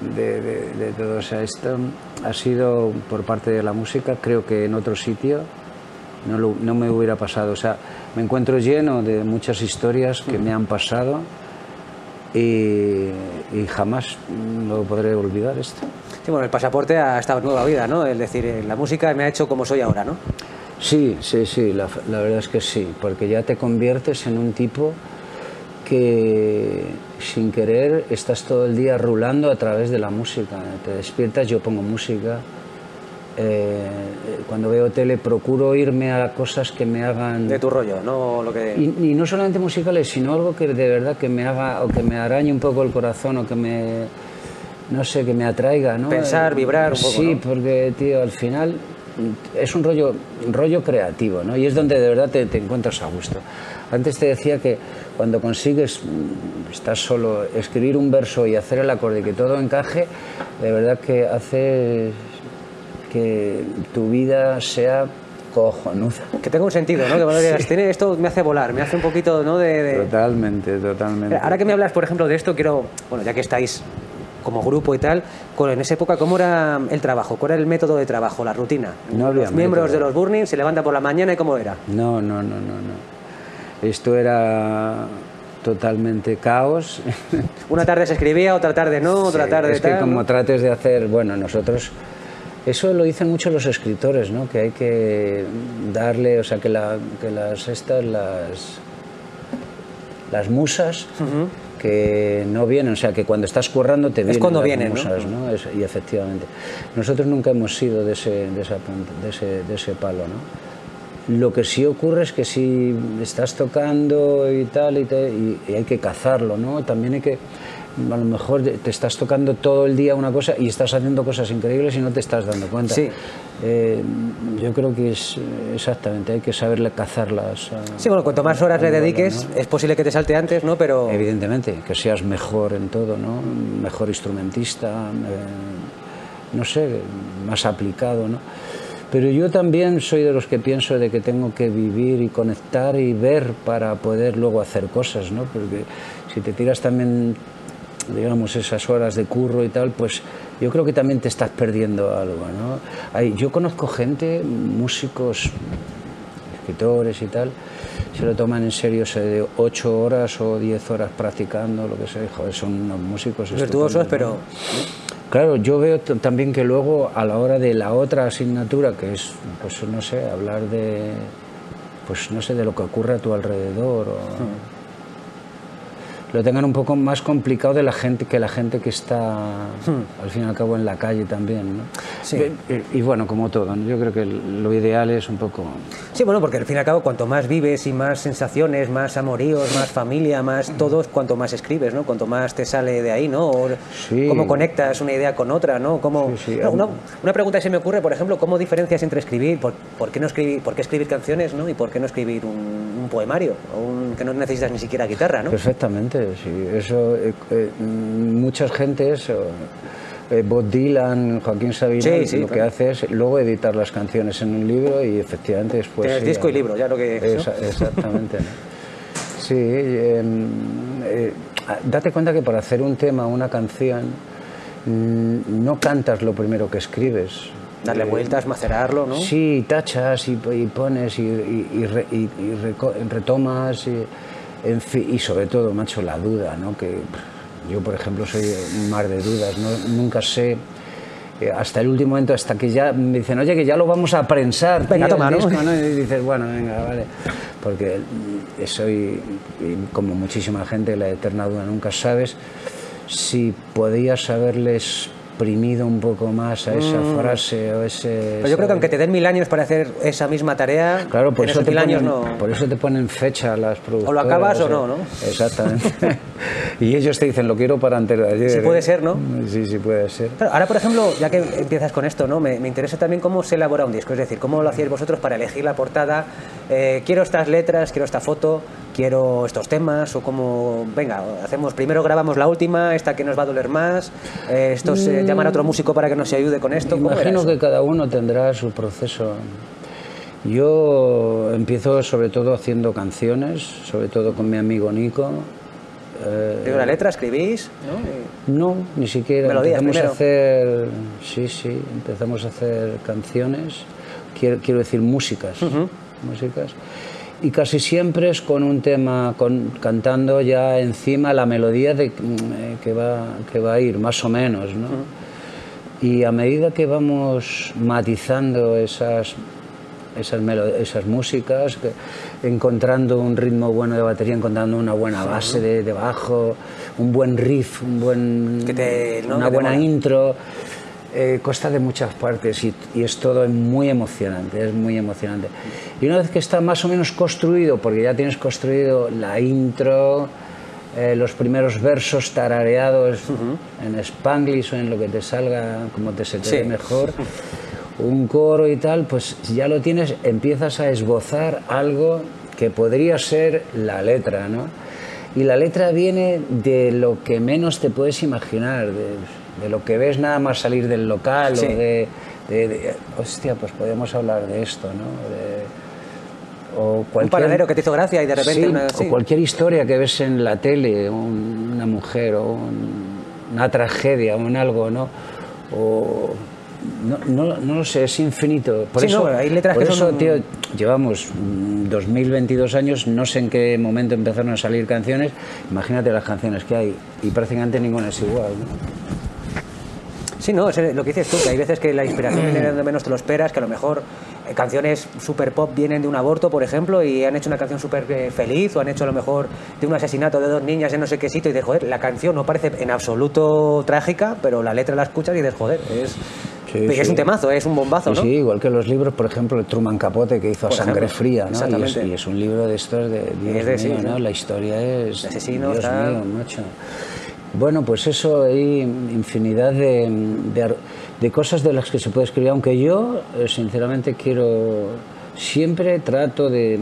de, de- todo. O sea, esto ha sido por parte de la música, creo que en otro sitio no, lo- no me hubiera pasado. O sea, me encuentro lleno de muchas historias que me han pasado y, y jamás lo podré olvidar esto. Sí, bueno, el pasaporte a esta nueva vida, ¿no? Es decir, eh, la música me ha hecho como soy ahora, ¿no? Sí, sí, sí, la, la verdad es que sí, porque ya te conviertes en un tipo que sin querer estás todo el día rulando a través de la música. Te despiertas, yo pongo música. eh, cuando veo tele procuro irme a cosas que me hagan... De tu rollo, no lo que... Y, y no solamente musicales, sino algo que de verdad que me haga o que me arañe un poco el corazón o que me no sé, que me atraiga, ¿no? Pensar, vibrar un poco, Sí, ¿no? porque tío, al final es un rollo rollo creativo, ¿no? Y es donde de verdad te, te encuentras a gusto. Antes te decía que cuando consigues mm, estás solo escribir un verso y hacer el acorde y que todo encaje, de verdad que hace que tu vida sea cojonuda. Que tenga un sentido, ¿no? Que cuando digas, "Tiene- esto me hace volar, me hace un poquito, ¿no? De, de- Totalmente, totalmente. Ahora que me hablas, por ejemplo, de esto, quiero, bueno, ya que estáis como grupo y tal, con, en esa época, ¿cómo era el trabajo? ¿Cuál era el método de trabajo, la rutina? No había Los miembros método. de los Burning se levantan por la mañana y cómo era. No, no, no, no, no. Esto era totalmente caos. Una tarde se escribía, otra tarde no, otra Sí, tarde es que como trates de hacer, bueno, nosotros eso lo dicen mucho los escritores, ¿no? Que hay que darle, o sea, que, la- que las estas las las musas que no vienen, o sea, que cuando estás currando te vienen cuando las vienen, ¿no? Es- y efectivamente. Nosotros nunca hemos sido de ese, de esa punta- de ese, de ese palo, ¿no? Lo que sí ocurre es que si estás tocando y tal, y, te- y- y hay que cazarlo, ¿no? También hay que, a lo mejor te estás tocando todo el día una cosa y estás haciendo cosas increíbles y no te estás dando cuenta. Sí. Eh, yo creo que es eh, exactamente, hay que saberle cazarlas. a- Sí, bueno, cuanto más horas le dediques, ¿no? es posible que te salte antes, ¿no? Pero Evidentemente, que seas mejor en todo, ¿no? Mejor instrumentista, eh, no sé, más aplicado, ¿no? Pero yo también soy de los que pienso de que tengo que vivir y conectar y ver para poder luego hacer cosas, ¿no? Porque si te tiras también, digamos, esas horas de curro y tal, pues yo creo que también te estás perdiendo algo, ¿no? Hay, yo conozco gente, músicos, escritores y tal, se lo toman en serio, se de 8 horas o 10 horas practicando, lo que sea, joder, son unos músicos virtuosos, estupendos, pero ¿no? Claro, yo veo también que luego a la hora de la otra asignatura, que es, pues no sé, hablar de, pues no sé, de lo que ocurre a tu alrededor, o, lo tengan un poco más complicado de la gente que la gente que está al fin y al cabo en la calle también, ¿no? Sí. Y, y bueno, como todo, ¿no? yo creo que lo ideal es un poco Sí, bueno, porque al fin y al cabo, cuanto más vives y más sensaciones, más amoríos, más familia, más todos, cuanto más escribes, ¿no? Cuanto más te sale de ahí, ¿no? O Sí. cómo conectas una idea con otra, ¿no? Cómo... Sí, No, una, una pregunta que se me ocurre, por ejemplo, ¿cómo diferencias entre escribir, por, por qué no escribir, por qué escribir canciones, ¿no? Y por qué no escribir un, un poemario, o un, que no necesitas ni siquiera guitarra, ¿no? Perfectamente, Eso, eh, eh, muchas gentes, eh, Bob Dylan, Joaquín Sabina, Sí, sí, lo que hace es luego editar las canciones en un libro y efectivamente después... Tienes sí, disco y libro, ya lo que. Esa- Exactamente. ¿no? Sí, em, eh, date cuenta que para hacer un tema, una canción, mm, no cantas lo primero que escribes. Darle vueltas, macerarlo, ¿no? Sí, tachas y, y pones y, y- y re- retomas y, en fin, y sobre todo, macho, la duda, ¿no? Que yo, por ejemplo, soy un mar de dudas, ¿no? nunca sé eh, hasta el último momento, hasta que ya me dicen, oye, que ya lo vamos a prensar. Venga, tío, toma, disco", ¿no? Y dices, bueno, venga, vale. Porque soy, como muchísima gente, la eterna duda, nunca sabes si podías haberles exprimido un poco más a esa frase o ese... Mm. Pero yo creo que aunque te den mil años para hacer esa misma tarea, Claro, por en eso, esos te mil años ponen, no... por eso te ponen fecha las productoras. acabas o no, ¿no? Exactamente. y ellos te dicen, lo quiero para antes de ayer. Sí puede ser, ¿no? Sí, sí puede ser. Claro, ahora, por ejemplo, ya que empiezas con esto, ¿no? Me, me interesa también cómo se elabora un disco, es decir, cómo lo hacíais vosotros para elegir la portada. Eh, quiero estas letras, quiero esta foto, quiero estos temas, o cómo, venga, hacemos, primero grabamos la última, esta que nos va a doler más, eh, esto se llamar a otro músico para que nos ayude con esto. ¿cómo era Imagino que cada uno tendrá su proceso. Yo empiezo sobre todo haciendo canciones, sobre todo con mi amigo Nico. Eh, Digo, la letra, escribís, ¿no? Ni siquiera. Melodías empezamos primero. a hacer, sí, sí, empezamos a hacer canciones, quiero, quiero decir músicas, músicas, y casi siempre es con un tema, con, cantando ya encima la melodía de, mm, eh, que, va, que va a ir, más o menos, ¿no? Y a medida que vamos matizando esas, esas, esas músicas, que- encontrando un ritmo bueno de batería, encontrando una buena base de, de bajo, un buen riff, un buen, Que te- ¿no? una que buena intro, eh, consta de muchas partes y, y es todo muy emocionante, es muy emocionante. Y una vez que está más o menos construido, porque ya tienes construido la intro, eh, los primeros versos tarareados en spanglish o en lo que te salga, como te se te Sí. dé mejor, un coro y tal, pues ya lo tienes, empiezas a esbozar algo que podría ser la letra, ¿no? Y la letra viene de lo que menos te puedes imaginar, de, de lo que ves nada más salir del local Sí. o de, de- de- Hostia, pues podemos hablar de esto, ¿no? De- o Un cualquier- panadero que te hizo gracia y de repente Sí, una- o sí. cualquier historia que ves en la tele, un- una mujer o un, una tragedia o en algo, ¿no? O, no, no, no, lo sé, es infinito. Por eso, hay letras por eso tío, llevamos 2022 años, no sé en qué momento empezaron a salir canciones. Imagínate las canciones que hay y prácticamente ninguna es igual. Sí, no, es lo que dices tú, que hay veces que la inspiración viene donde menos te lo esperas, que a lo mejor eh, canciones super pop vienen de un aborto, por ejemplo, y han hecho una canción súper eh, feliz, o han hecho a lo mejor de un asesinato de dos niñas en no sé qué sitio, y dices, joder, la canción no parece en absoluto trágica, pero la letra la escuchas y dices, joder, es es un temazo, es un bombazo, ¿no? Sí, igual que los libros, por ejemplo, de Truman Capote, que hizo a Sangre Fría, ¿no? Exactamente. Y es, un libro de estos de Dios mío, ¿no? La historia es... Asesino, Dios mío, macho. Bueno, pues eso, hay infinidad de, de, cosas de las que se puede escribir, aunque yo, eh, sinceramente, quiero... Siempre trato de,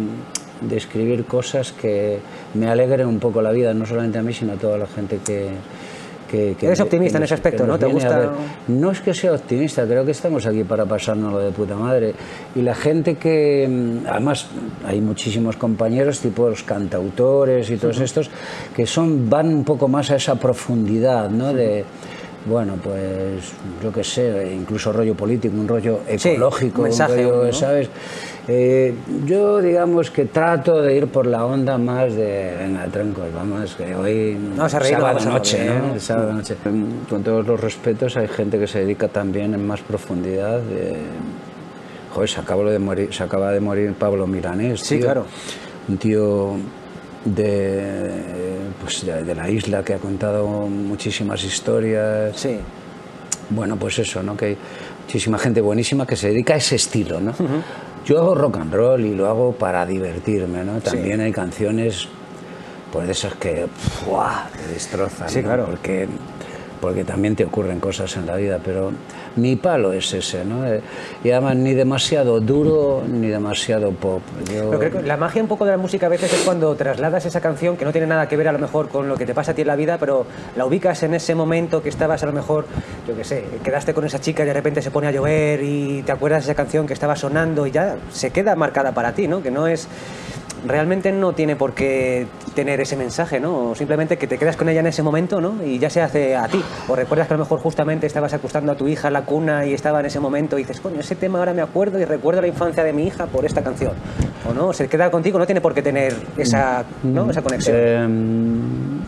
de escribir cosas que me alegren un poco la vida, no solamente a mí, sino a toda la gente que que, Eres optimista en ese aspecto, ¿no? ¿Te gusta? no es que sea optimista, creo que estamos aquí para pasárnoslo de puta madre. Y la gente que, mm, además, hay muchísimos compañeros, tipo los cantautores y todos estos, que son, van un poco más a esa profundidad, ¿no? De, bueno, pues yo qué sé, incluso rollo político, un rollo ecológico, un, mensaje, ¿sabes? Eh, yo digamos que trato de ir por la onda más de, venga, troncos, vamos, que hoy no, sábado noche, ¿no? sábado noche. Con todos los respetos hay gente que se dedica también en más profundidad. Joder, se, acaba de morir, se acaba de morir Pablo Milanés. Sí, claro. Un tío de, pues de, la isla que ha contado muchísimas historias. Sí. Bueno, pues eso, ¿no? Que hay muchísima gente buenísima que se dedica a ese estilo, ¿no? Yo hago rock and roll y lo hago para divertirme, ¿no? También hay canciones, pues de esas que te destrozan, sí, claro. Porque, porque también te ocurren cosas en la vida, pero mi palo es ese, ¿no? Eh, y además ni demasiado duro ni demasiado pop. la magia un poco de la música a veces es cuando trasladas esa canción que no tiene nada que ver a lo mejor con lo que te pasa a ti en la vida, pero la ubicas en ese momento que estabas a lo mejor, yo qué sé, quedaste con esa chica y de repente se pone a llover y te acuerdas de esa canción que estaba sonando y ya se queda marcada para ti, ¿no? Que no es realmente no tiene por qué tener ese mensaje, ¿no? Simplemente que te quedas con ella en ese momento, ¿no? Y ya se hace a ti. O recuerdas que a lo mejor justamente estabas acostando a tu hija en la cuna y estaba en ese momento y dices, coño, ese tema ahora me acuerdo y recuerdo la infancia de mi hija por esta canción. O no, se queda contigo, no tiene por qué tener esa, ¿no? esa conexión. Em,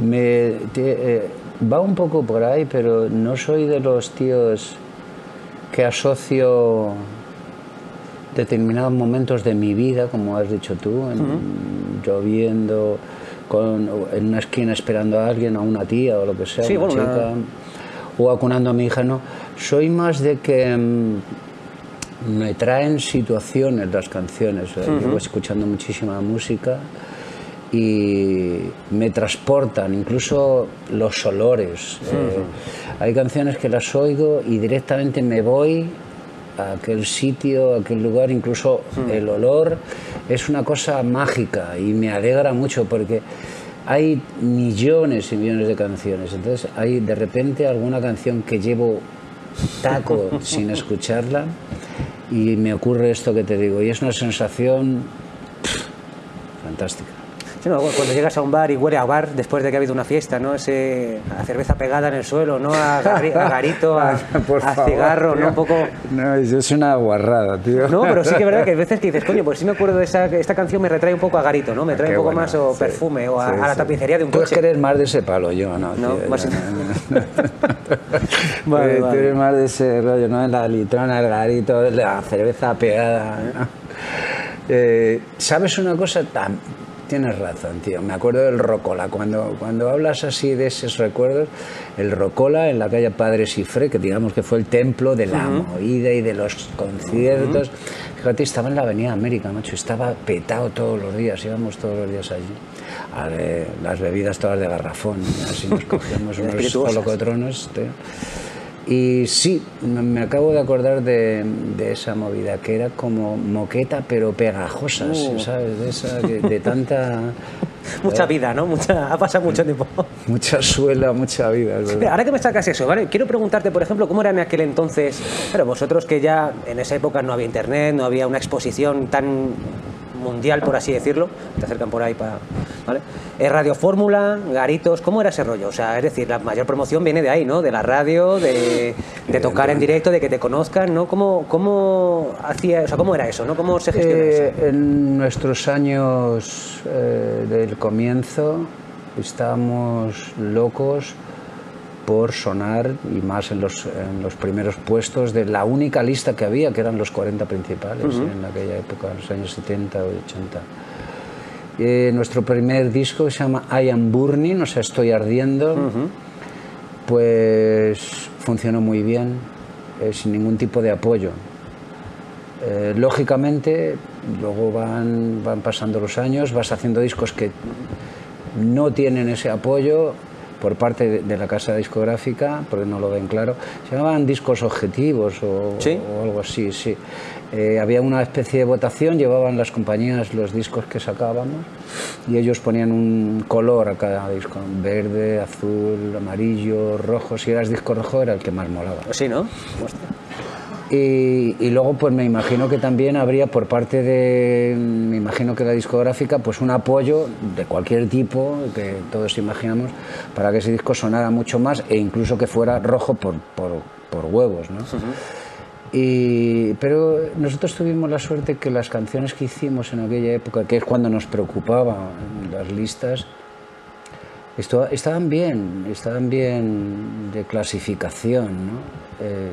me, eh, va un poco por ahí, pero no soy de los tíos que asocio determinados momentos de mi vida, como has dicho tú, lloviendo, con, en una esquina esperando a alguien, a una tía o lo que sea, una chica, o acunando a mi hija, no. Soy más de que mm, me traen situaciones las canciones. Uh escuchando muchísima música y me transportan, incluso los olores. Eh, hay canciones que las oigo y directamente me voy aquel sitio, aquel lugar, incluso hmm. el olor, es una cosa mágica y me alegra mucho porque hay millones y millones de canciones. Entonces hay de repente alguna canción que llevo taco sin escucharla y me ocurre esto que te digo. Y es una sensación fantástica cuando llegas a un bar y huele a bar después de que ha habido una fiesta, ¿no? Ese, a cerveza pegada en el suelo, ¿no? A, garito, a, cigarro, ¿no? Un poco... No, es una guarrada, tío. No, pero sí que es verdad que hay veces que dices, coño, pues sí me acuerdo de esa, esta canción me retrae un poco a garito, ¿no? Me trae un poco más o perfume o a, la tapicería de un coche. Tú querer más de ese palo, yo, ¿no? No, más... vale, Tú eres más de ese rollo, ¿no? La litrona, el garito, la cerveza pegada. Eh, ¿Sabes una cosa? Tan, Tienes razón, tío. Me acuerdo del Rocola. Cuando, cuando hablas así de esos recuerdos, el Rocola en la calle Padre Sifre, que digamos que fue el templo de la movida y de los conciertos. Fíjate, estaba en la Avenida América, macho. Estaba petado todos los días. Íbamos todos los días allí. A ver, las bebidas todas de garrafón. Así nos cogíamos unos holocotrones. Tío. Y sí, me acabo de acordar de, esa movida, que era como moqueta pero pegajosa, uh. ¿sabes? De, esa, de, tanta... mucha vida, ¿no? Mucha, ha pasado mucho tiempo. Mucha suela, mucha vida. Ahora que me sacas eso, ¿vale? Quiero preguntarte, por ejemplo, ¿cómo era en aquel entonces? Pero vosotros que ya en esa época no había internet, no había una exposición tan mundial, por así decirlo, te acercan por ahí para ¿vale? Radio Fórmula, Garitos, ¿cómo era ese rollo? O sea, es decir, la mayor promoción viene de ahí, ¿no? De la radio, de, de tocar en directo, de que te conozcan, ¿no? ¿Cómo, cómo, hacía, o sea, ¿cómo era eso, ¿no? ¿Cómo se gestiona eso? Eh, en nuestros años eh, del comienzo estábamos locos por sonar y más en los, en los primeros puestos de la única lista que había, que eran los 40 principales en aquella época, en los años 70 o 80. Eh, nuestro primer disco se llama I Am Burning, o sea, estoy ardiendo, pues funcionó muy bien, eh, sin ningún tipo de apoyo. Eh, lógicamente, luego van, van pasando los años, vas haciendo discos que no tienen ese apoyo por parte de, de la casa discográfica, porque no lo ven claro. Se llamaban discos objetivos o, ¿Sí? o algo así, sí. Eh, había una especie de votación, llevaban las compañías los discos que sacábamos y ellos ponían un color a cada disco, verde, azul, amarillo, rojo. Si eras disco rojo era el que más molaba. Sí, ¿no? Hostia. Y, y luego, pues me imagino que también habría por parte de, me imagino que la discográfica, pues un apoyo de cualquier tipo, que todos imaginamos, para que ese disco sonara mucho más e incluso que fuera rojo por, por, por huevos, ¿no? Y, pero nosotros tuvimos la suerte que las canciones que hicimos en aquella época, que es cuando nos preocupaban las listas, esto, estaban bien, estaban bien de clasificación, ¿no? Eh,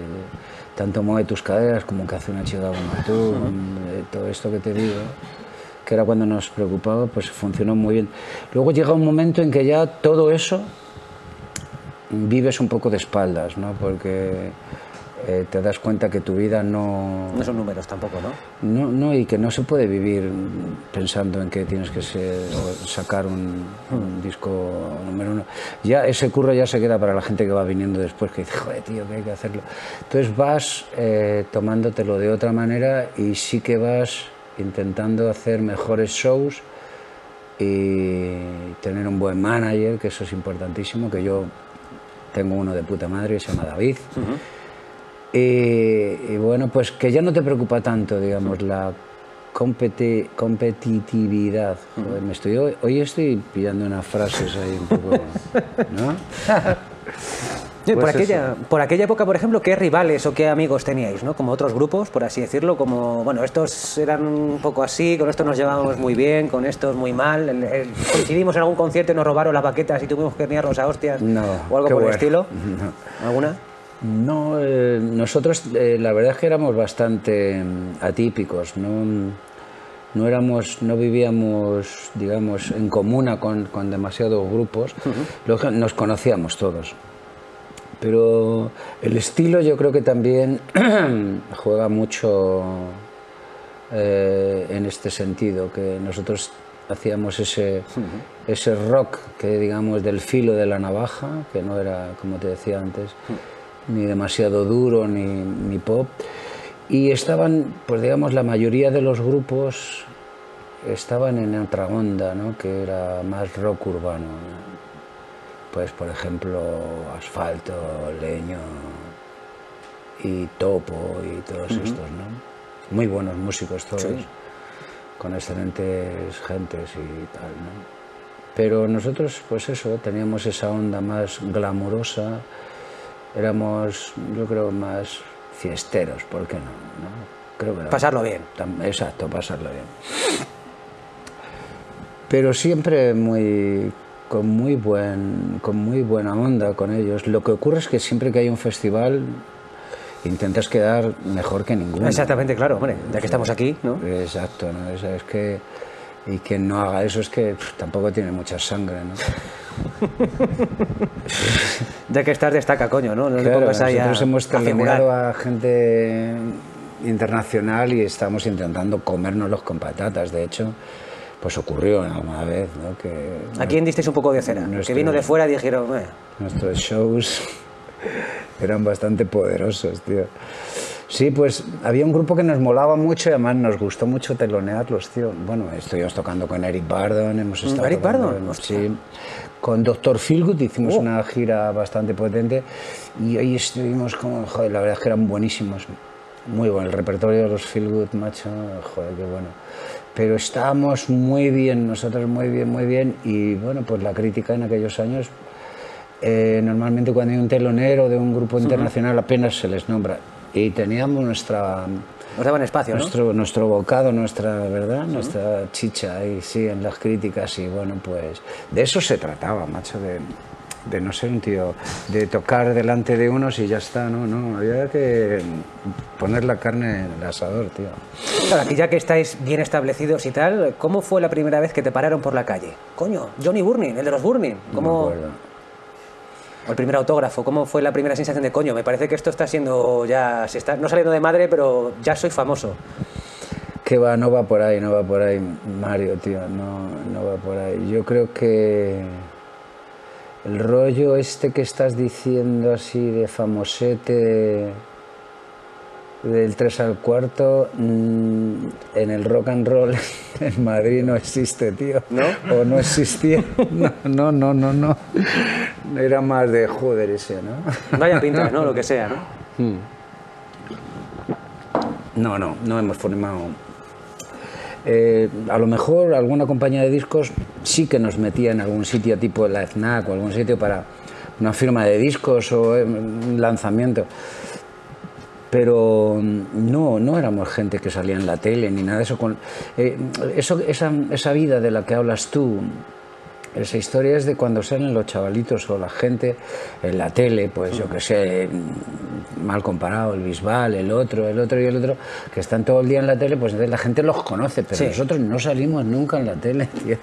tanto Mueve tus caderas como que hace una chica como tú, eh, todo esto que te digo, que era cuando nos preocupaba, pues funcionó muy bien. Luego llega un momento en que ya todo eso vives un poco de espaldas, ¿no? Porque eh, te das cuenta que tu vida no, No son números tampoco, ¿no? no, no, y que no se puede vivir pensando en que tienes que ser, sacar un, un disco número uno. Ya ese curro ya se queda para la gente que va viniendo después, que dice, joder, tío, que hay que hacerlo. Entonces vas eh, tomándotelo de otra manera y sí que vas intentando hacer mejores shows y tener un buen manager, que eso es importantísimo, que yo tengo uno de puta madre, se llama David. Y, y bueno, pues que ya no te preocupa tanto, digamos, la competi- competitividad. Joder, me estoy, hoy, estoy pillando unas frases ahí un poco, ¿no? Sí, por, Pues aquella, por aquella época, por ejemplo, ¿qué rivales o qué amigos teníais? ¿no? Como otros grupos, por así decirlo, como, bueno, estos eran un poco así, con estos nos llevábamos muy bien, con estos muy mal. el- el- coincidimos en algún concierto y nos robaron las baquetas y tuvimos que liarnos a hostias No, o algo por el estilo. ¿Alguna? No, eh, nosotros eh, la verdad es que éramos bastante mm, atípicos, no, no éramos, no vivíamos, digamos, en comuna con, con demasiados grupos, nos conocíamos todos. Pero el estilo yo creo que también juega mucho eh, en este sentido, que nosotros hacíamos ese, ese rock que digamos del filo de la navaja, que no era, como te decía antes, ni demasiado duro ni, ni pop. Y estaban, pues digamos, la mayoría de los grupos estaban en otra onda, ¿no? que era más rock urbano. ¿no? Pues, por ejemplo, Asfalto, Leño y Topo y todos estos, ¿no? Muy buenos músicos todos, Sí. con excelentes gentes y tal, ¿no? Pero nosotros, pues eso, teníamos esa onda más glamurosa, éramos, yo creo, más fiesteros, ¿por qué no? ¿no? Creo que Pasarlo bien. Exacto, pasarlo bien. Pero siempre muy con muy buen con muy buena onda con ellos. Lo que ocurre es que siempre que hay un festival intentas quedar mejor que ninguno. Exactamente, claro, hombre, ya que estamos aquí, ¿no? Exacto, ¿no? Es, es que y quien no haga eso es que pff, tampoco tiene mucha sangre, ¿no? Ya que estás destaca, coño, ¿no? No Claro, pongas ahí a, nosotros hemos a figurar. terminado a gente internacional y estamos intentando comérnoslos con patatas. De hecho, pues ocurrió alguna vez, ¿no? Que ¿A quién disteis un poco de cera? Nuestro- Que vino de fuera y dijeron, "Eh, nuestros shows eran bastante poderosos, tío. Sí, pues había un grupo que nos molaba mucho y además nos gustó mucho telonearlos, tío. Bueno, estuvimos tocando con Eric Bardon, hemos estado Eric Bardon, en- sí. Con Dr. Feelgood hicimos Oh. una gira bastante potente y ahí estuvimos como, joder, la verdad es que eran buenísimos. Muy bueno, el repertorio de los Feelgood, macho, joder, qué bueno. pero estábamos muy bien, nosotros muy bien, muy bien, y bueno, pues la crítica en aquellos años, eh, normalmente cuando hay un telonero de un grupo internacional apenas se les nombra, y teníamos nuestra... Nos daban espacio, nuestro, Nuestro bocado, nuestra, ¿verdad? Nuestra chicha ahí, sí, en las críticas, y bueno, pues de eso se trataba, macho, de de no ser un tío, de tocar delante de unos y ya está, no, no, había que poner la carne en el asador, tío. Claro, aquí ya que estáis bien establecidos y tal, ¿cómo fue la primera vez que te pararon por la calle? Coño, Johnny Burning, el de los Burning, ¿cómo...? o el primer autógrafo, ¿cómo fue la primera sensación de coño? Me parece que esto está siendo ya, se está, no saliendo de madre, pero ya soy famoso. Que va, no va por ahí, no va por ahí, Mario, tío, no, no va por ahí. Yo creo que el rollo este que estás diciendo así de famosete del 3 al cuarto mm, en el rock and roll en Madrid no existe, tío. ¿No? O no existía. No, no, no, no. Era más de joder ese, ¿no? Vaya pinta, ¿no? Lo que sea, ¿no? Hmm. No, no, no hemos formado eh, a lo mejor alguna compañía de discos sí que nos metía en algún sitio tipo la FNAC o algún sitio para una firma de discos o eh, un lanzamiento. Pero no, no éramos gente que salía en la tele ni nada de eso. Con, eh, eso esa, esa vida de la que hablas tú, esa historia es de cuando salen los chavalitos o la gente en la tele, pues yo que sé, mal comparado, el Bisbal, el otro, el otro y el otro, que están todo el día en la tele, pues la gente los conoce, pero nosotros no salimos nunca en la tele, tío.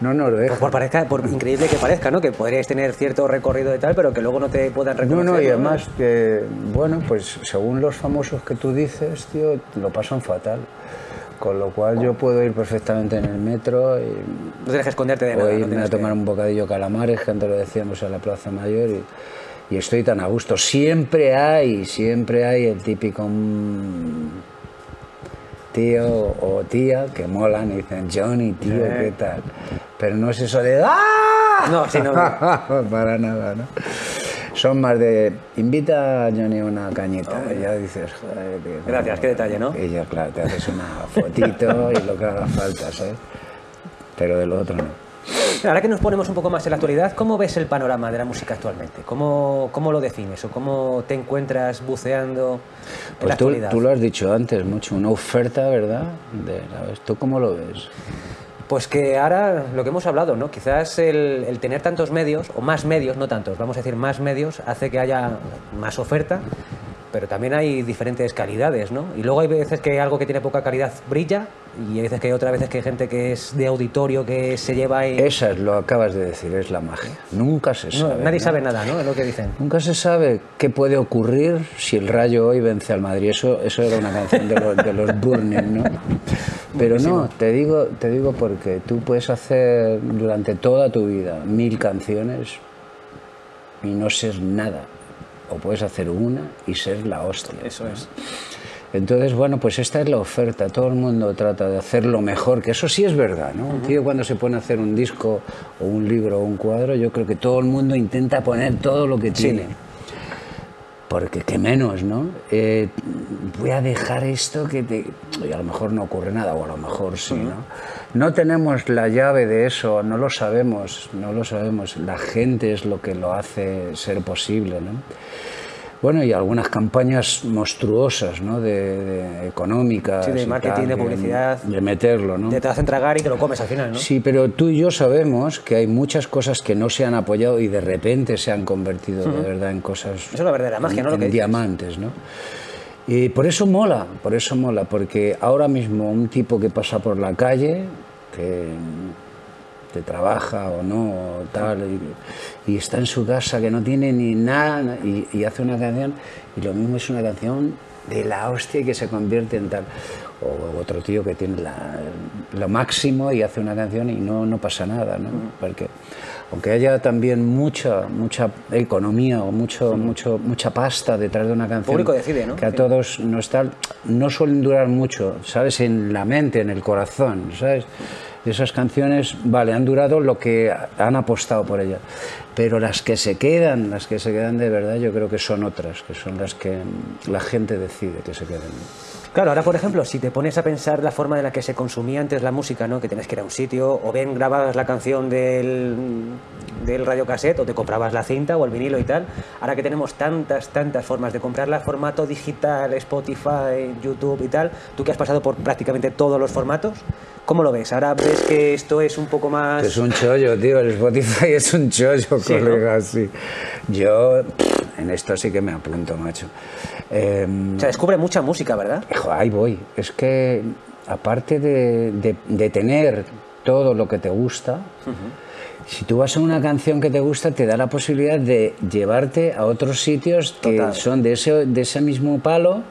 No nos deja. Por, parezca, por increíble que parezca, ¿no? Que podríais tener cierto recorrido y tal, pero que luego no te puedan reconocer. No, no, y además que, bueno, pues según los famosos que tú dices, tío, lo pasan fatal. Con lo cual yo puedo ir perfectamente en el metro y... No tienes que esconderte de nada. irme a tomar un bocadillo calamares, que antes lo decíamos en la Plaza Mayor, y, estoy tan a gusto. Siempre hay, siempre hay el típico mm, tío o tía que molan y dicen, Johnny, tío, ¿qué tal? Pero no es eso de ¡Ah! No, sí, no. Para nada, ¿no? Son más de invita a Johnny una cañita y ya dices, joder, Gracias, qué detalle, ¿no? Y ya, claro, te haces una fotito y lo que haga falta, ¿sabes? Pero de lo otro no. Ahora que nos ponemos un poco más en la actualidad, ¿cómo ves el panorama de la música actualmente? ¿Cómo, cómo lo defines o cómo te encuentras buceando en pues la tú, actualidad? tú lo has dicho antes, mucho, una oferta, ¿verdad? De, ¿Tú cómo lo ves? Pues que ahora lo que hemos hablado, ¿no? Quizás el, tener tantos medios, o más medios, no tantos, vamos a decir más medios, hace que haya más oferta, pero también hay diferentes calidades, ¿no? Y luego hay veces que algo que tiene poca calidad brilla y hay veces que hay otras veces que hay gente que es de auditorio que se lleva ahí... Esa es lo acabas de decir, es la magia. Nunca se sabe. nadie sabe nada, ¿no? Es lo que dicen. Nunca se sabe qué puede ocurrir si el Rayo hoy vence al Madrid. Eso, eso era una canción de los, de los Burning, ¿no? Pero no, te digo, te digo porque tú puedes hacer durante toda tu vida mil canciones y no ser nada. O puedes hacer una y ser la hostia. Eso es. Entonces, bueno, pues esta es la oferta. Todo el mundo trata de hacerlo mejor, que eso sí es verdad, ¿no? Un tío cuando se pone a hacer un disco o un libro o un cuadro, yo creo que todo el mundo intenta poner todo lo que tiene porque qué menos, ¿no? Eh, voy a dejar esto que te... Y a lo mejor no ocurre nada, o a lo mejor sí, ¿no? No tenemos la llave de eso, no lo sabemos, no lo sabemos. La gente es lo que lo hace ser posible, ¿no? Bueno, y algunas campañas monstruosas, ¿no? De, económicas. Sí, de marketing, de publicidad. De, meterlo, ¿no? De te hacen tragar y te lo comes al final, ¿no? Sí, pero tú y yo sabemos que hay muchas cosas que no se han apoyado y de repente se han convertido de verdad en cosas. Eso es la verdadera magia, ¿no? En, en diamantes, ¿no? Y por eso mola, por eso mola, porque ahora mismo un tipo que pasa por la calle, que te trabaja o no, o tal, y, está en su casa que no tiene ni nada y, hace una canción y lo mismo es una canción de la hostia que se convierte en tal. O otro tío que tiene lo máximo y hace una canción y no, no pasa nada, ¿no? Porque aunque haya también mucha mucha economía o mucho, mucho mucha pasta detrás de una canción público decide, ¿no? que a todos no está no suelen durar mucho sabes en la mente en el corazón sabes esas canciones, vale, han durado lo que han apostado por ellas. Pero las que se quedan, las que se quedan de verdad, yo creo que son otras, que son las que la gente decide que se queden. Claro, ahora por ejemplo, si te pones a pensar la forma en la que se consumía antes la música, ¿no? que tenías que ir a un sitio, o bien grababas la canción del, del radiocassette, o te comprabas la cinta o el vinilo y tal, ahora que tenemos tantas, tantas formas de comprarla, formato digital, Spotify, YouTube y tal, tú que has pasado por prácticamente todos los formatos, ¿cómo lo ves? Ahora ves que esto es un poco más... Es un chollo, tío, el Spotify es un chollo, colega, sí. Yo en esto sí que me apunto, macho. Eh, o sea, descubre mucha música, ¿verdad? Ahí voy. Es que aparte de, de, tener todo lo que te gusta, si tú vas a una canción que te gusta, te da la posibilidad de llevarte a otros sitios que son de ese, de ese mismo palo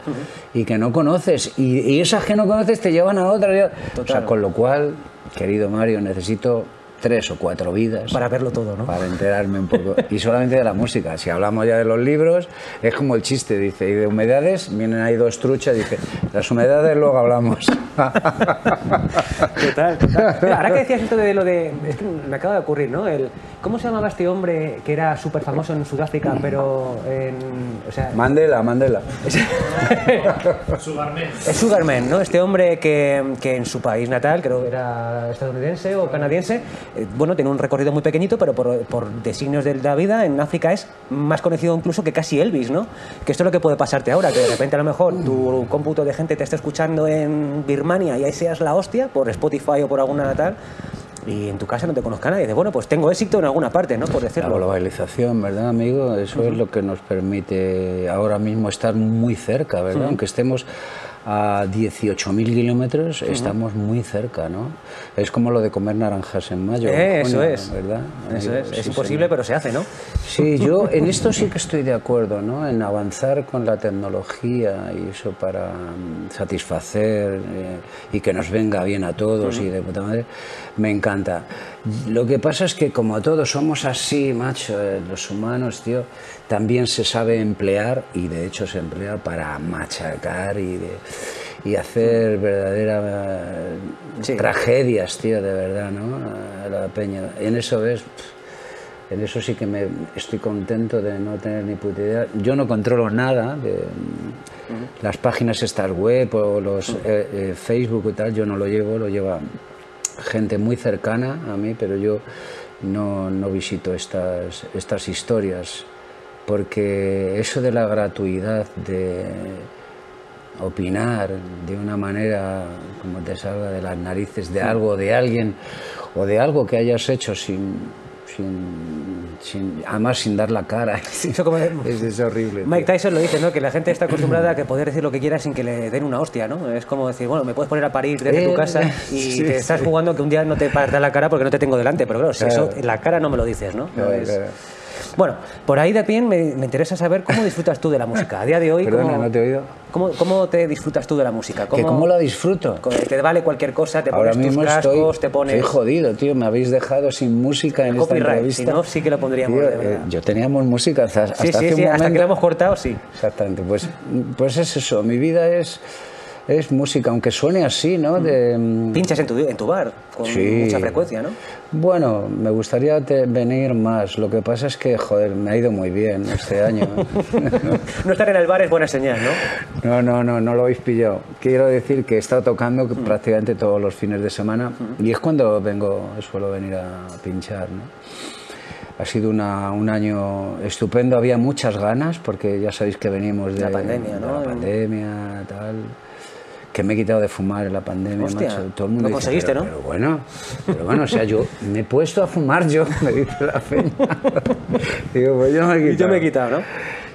y que no conoces. Y, y, esas que no conoces te llevan a otras. O sea, con lo cual, querido Mario, necesito tres o cuatro vidas. Para verlo todo, ¿no? Para enterarme un poco. Y solamente de la música. Si hablamos ya de los libros, es como el chiste, dice, y de humedades, vienen ahí dos truchas, dice, las humedades luego hablamos. total, total. ahora que decías esto de lo de... Es que me acaba de ocurrir, ¿no? El, ¿Cómo se llamaba este hombre que era súper famoso en Sudáfrica, pero en... O sea, Mandela, Mandela. Sugarman. Es Sugarman, ¿no? Este hombre que, que en su país natal, creo que era estadounidense o canadiense, eh, bueno, tiene un recorrido muy pequeñito, pero por, por, designios de la vida, en África es más conocido incluso que casi Elvis, ¿no? Que esto es lo que puede pasarte ahora, que de repente a lo mejor tu cómputo de gente te está escuchando en Birmania y ahí seas la hostia, por Spotify o por alguna tal, y en tu casa no te conozca nadie. Dices, bueno, pues tengo éxito en alguna parte, ¿no? Por decirlo. La globalización, ¿verdad, amigo? Eso es lo que nos permite ahora mismo estar muy cerca, ¿verdad? Aunque estemos a 18.000 kilómetros estamos muy cerca, ¿no? Es como lo de comer naranjas en mayo. Eh, eso es. ¿Verdad? Eso es. es imposible, pero se hace, ¿no? Sí, yo en esto sí que estoy de acuerdo, ¿no? En avanzar con la tecnología y eso para mm, satisfacer eh, y que nos venga bien a todos y de puta madre, me encanta. Lo que pasa es que como todos somos así, macho, eh, los humanos, tío, también se sabe emplear y de hecho se emplea para machacar y, y hacer verdaderas tragedias, tío, de verdad, ¿no? A la peña. En eso ves, en eso sí que me estoy contento de no tener ni puta idea. Yo no controlo nada de las páginas estas web o los eh, eh, Facebook y tal, yo no lo llevo, lo lleva gente muy cercana a mí, pero yo no, no visito estas, estas historias porque eso de la gratuidad, de opinar de una manera como te salga de las narices de algo, de alguien o de algo que hayas hecho sin, sin, además sin dar la cara. Eso es, horrible. Mike Tyson lo dice, ¿no? Que la gente está acostumbrada a que poder decir lo que quiera sin que le den una hostia, ¿no? Es como decir, bueno, me puedes poner a parir desde tu eh, casa y te estás jugando que un día no te dar la cara porque no te tengo delante, pero claro, si eso en la cara no me lo dices, ¿no? Bueno, por ahí de pie me, interesa saber cómo disfrutas tú de la música. A día de hoy, Perdona, ¿cómo, no te he oído. ¿cómo, te disfrutas tú de la música? ¿Cómo, ¿Cómo la disfruto? Te vale cualquier cosa, te pones tus cascos, te pones... Estoy jodido, tío. Me habéis dejado sin música en esta entrevista. Si no, sí que lo pondríamos, eh, yo teníamos música hasta, hasta sí, hace sí, un hasta que la hemos cortado, sí. Exactamente. Pues, pues es eso. Mi vida es es música, aunque suene así, ¿no? De, mm, Pinchas en tu, en tu bar con mucha frecuencia, ¿no? Bueno, me gustaría venir más. Lo que pasa es que, joder, me ha ido muy bien este año. no estar en el bar es buena señal, ¿no? No, no, no, no lo habéis pillado. Quiero decir que he estado tocando mm. prácticamente todos los fines de semana mm. y es cuando vengo, suelo venir a pinchar, ¿no? ha sido una, un año estupendo, había muchas ganas porque ya sabéis que venimos de la pandemia, ¿no? De la pandemia, tal que me he quitado de fumar en la pandemia, Hostia, macho. Todo el mundo lo conseguiste, ¿no? Pero bueno, pero bueno, o sea, yo me he puesto a fumar yo, me dice la peña. Digo, pues yo me he quitado. Y yo me he quitado, ¿no?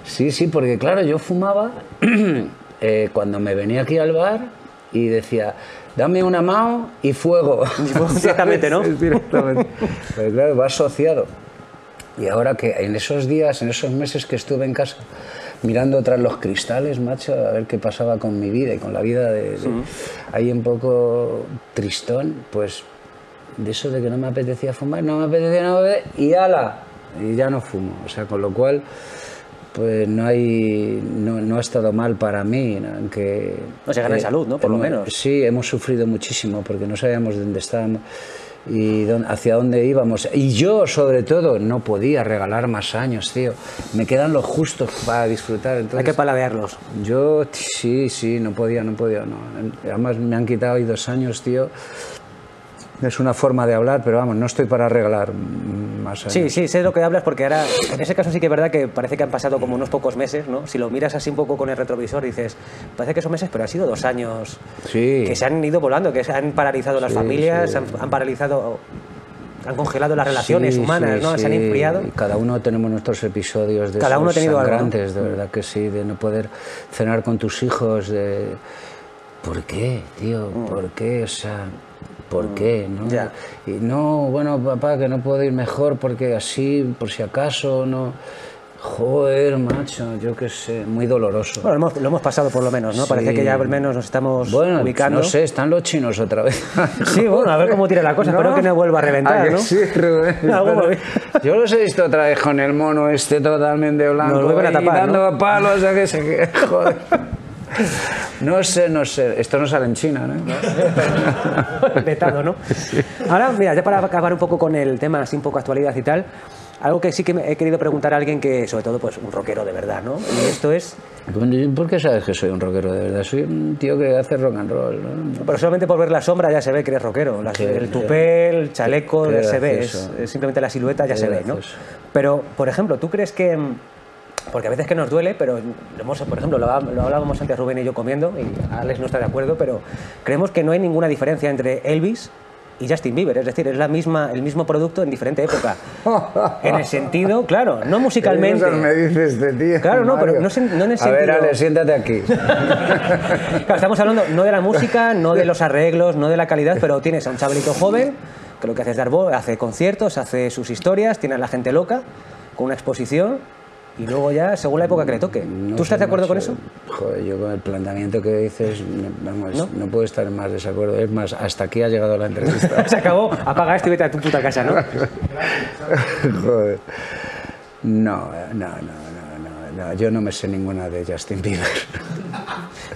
Sí, sí, porque claro, yo fumaba eh, cuando me venía aquí al bar y decía, dame una mao y fuego. Directamente, ¿no? Directamente. Pero claro, va asociado. Y ahora que en esos días, en esos meses que estuve en casa, mirando tras los cristales, macho, a ver qué pasaba con mi vida y con la vida de, ahí un poco tristón, pues de eso de que no me apetecía fumar, no me apetecía, no me y ala, y ya no fumo. O sea, con lo cual pues no hay no, no ha estado mal para mí ¿no? aunque no se gana en salud no por lo hemos- menos sí hemos sufrido muchísimo porque no sabíamos dónde estábamos y dónde- hacia dónde íbamos. Y yo sobre todo no podía regalar más años tío. Me quedan los justos para disfrutar hay entonces. que paladearlos. Yo sí sí no podía no podía no. Además me han quitado ahí dos años tío es una forma de hablar pero vamos no estoy para regalar más años Sí, sí, sé de lo que hablas porque ahora, en ese caso sí que es verdad que parece que han pasado como unos pocos meses, ¿no? Si lo miras así un poco con el retrovisor dices, parece que son meses, pero han sido dos años Sí. que se han ido volando, que se han paralizado las Sí, familias, sí. Han, han paralizado, han congelado las relaciones Sí, humanas, sí, ¿no? Se han enfriado. Cada uno tenemos nuestros episodios de Cada uno ha tenido algo, ¿no? sangrantes, de verdad que sí, de no poder cenar con tus hijos, de ¿por qué, tío? ¿Por qué? O sea, ¿por qué? ¿no? Mm. Ya. Y no, bueno, papá, que no puedo ir mejor porque así, por si acaso, no. Joder, macho, yo qué sé, muy doloroso. Bueno, lo hemos, lo hemos pasado por lo menos, ¿no? Parece que ya al menos nos estamos Bueno, ubicando. no sé, están los chinos otra vez. Sí, bueno, a ver cómo tira la cosa, espero que no vuelva a reventar, ¿A que ¿no? Sí, Rubén. Yo los he visto otra vez con el mono este totalmente blanco. Nos vuelven a dando palos a que se joder. No sé, no sé. Esto no sale en China, ¿no? vetado, ¿no? Ahora, mira, ya para acabar un poco con el tema, así un poco actualidad y tal, algo que sí que me he querido preguntar a alguien que, sobre todo, pues un rockero de verdad, ¿no? Y esto es, ¿Por qué sabes que soy un rockero de verdad? Soy un tío que hace rock and roll, ¿no? pero solamente por ver la sombra ya se ve que eres rockero. El tupé, el chaleco, se ve, es, es simplemente la silueta ya Qué se ve, ¿no? Pero, por ejemplo, ¿tú crees que...? Porque a veces que nos duele, pero hemos- por ejemplo, lo, lo hablábamos antes Rubén y yo comiendo, y Alex no está de acuerdo, pero creemos que no hay ninguna diferencia entre Elvis y Justin Bieber, es decir, es la misma, el mismo producto en diferente época. En el sentido, claro, no musicalmente. dice este tío? Claro, no, pero no no en el A ver, sentido- Ale, siéntate aquí. Claro, estamos hablando no de la música, no de los arreglos, no de la calidad, pero tienes a un chavalito joven que lo que hace es dar voz, hace conciertos, hace sus historias, tiene a la gente loca, con una exposición, y luego ya, según la época que le toque. No ¿Tú estás de acuerdo con eso? Joder, yo con el planteamiento que dices, vamos, ¿No? ¿No? puedo estar más desacuerdo. Es más, hasta aquí ha llegado la entrevista. Se acabó, apaga esto y vete a tu puta casa, ¿no? Joder. No, no, no, no, no, no. Yo no me sé ninguna de Justin Bieber.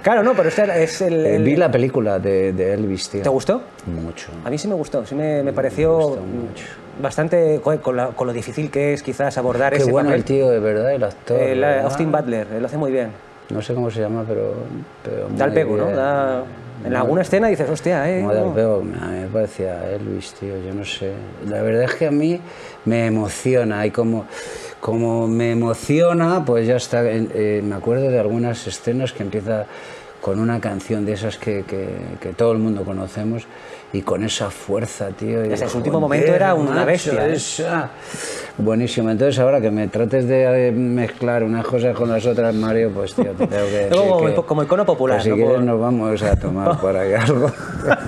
Claro, no, pero este es el... Eh, el- Vi la película de, de Elvis, tío. ¿Te gustó? Mucho. A mí sí me gustó, sí me, me pareció gustó mucho. bastante, con, la- con lo difícil que es quizás abordar Qué ese bueno papel. el tío, de verdad, el actor. El, eh, ¿verdad? Austin Butler, lo hace muy bien. No sé cómo se llama, pero. pero Da el pego, ¿no? Da- en alguna escena dices, hostia, eh. El no. pego, a mí me parecía Elvis, tío, yo no sé. La verdad es que a mí me emociona y como, como me emociona, pues ya está. en- eh, me acuerdo de algunas escenas que empieza con una canción de esas que, que- que todo el mundo conocemos y con esa fuerza, tío. y Desde su último "Joder, momento era una macho, bestia, ¿eh?". esa". Buenísimo. Entonces ahora que me trates de eh, mezclar unas cosas con las otras, Mario, pues tío, te tengo que decir Como, que- como icono popular, que si ¿no? quieres Por- nos vamos a tomar por ahí algo.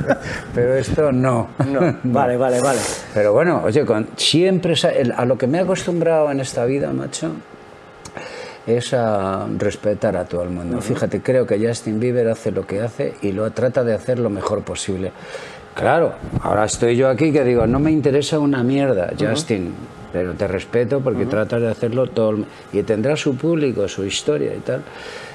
Pero esto no. No, vale, vale, vale. Pero bueno, oye, con- siempre el- a lo que me he acostumbrado en esta vida, macho, es a respetar a todo el mundo. Fíjate, creo que Justin Bieber hace lo que hace y lo trata de hacer lo mejor posible. Claro, ahora estoy yo aquí que digo, no me interesa una mierda, Justin, pero te respeto porque tratas de hacerlo todo el- y tendrá su público, su historia y tal.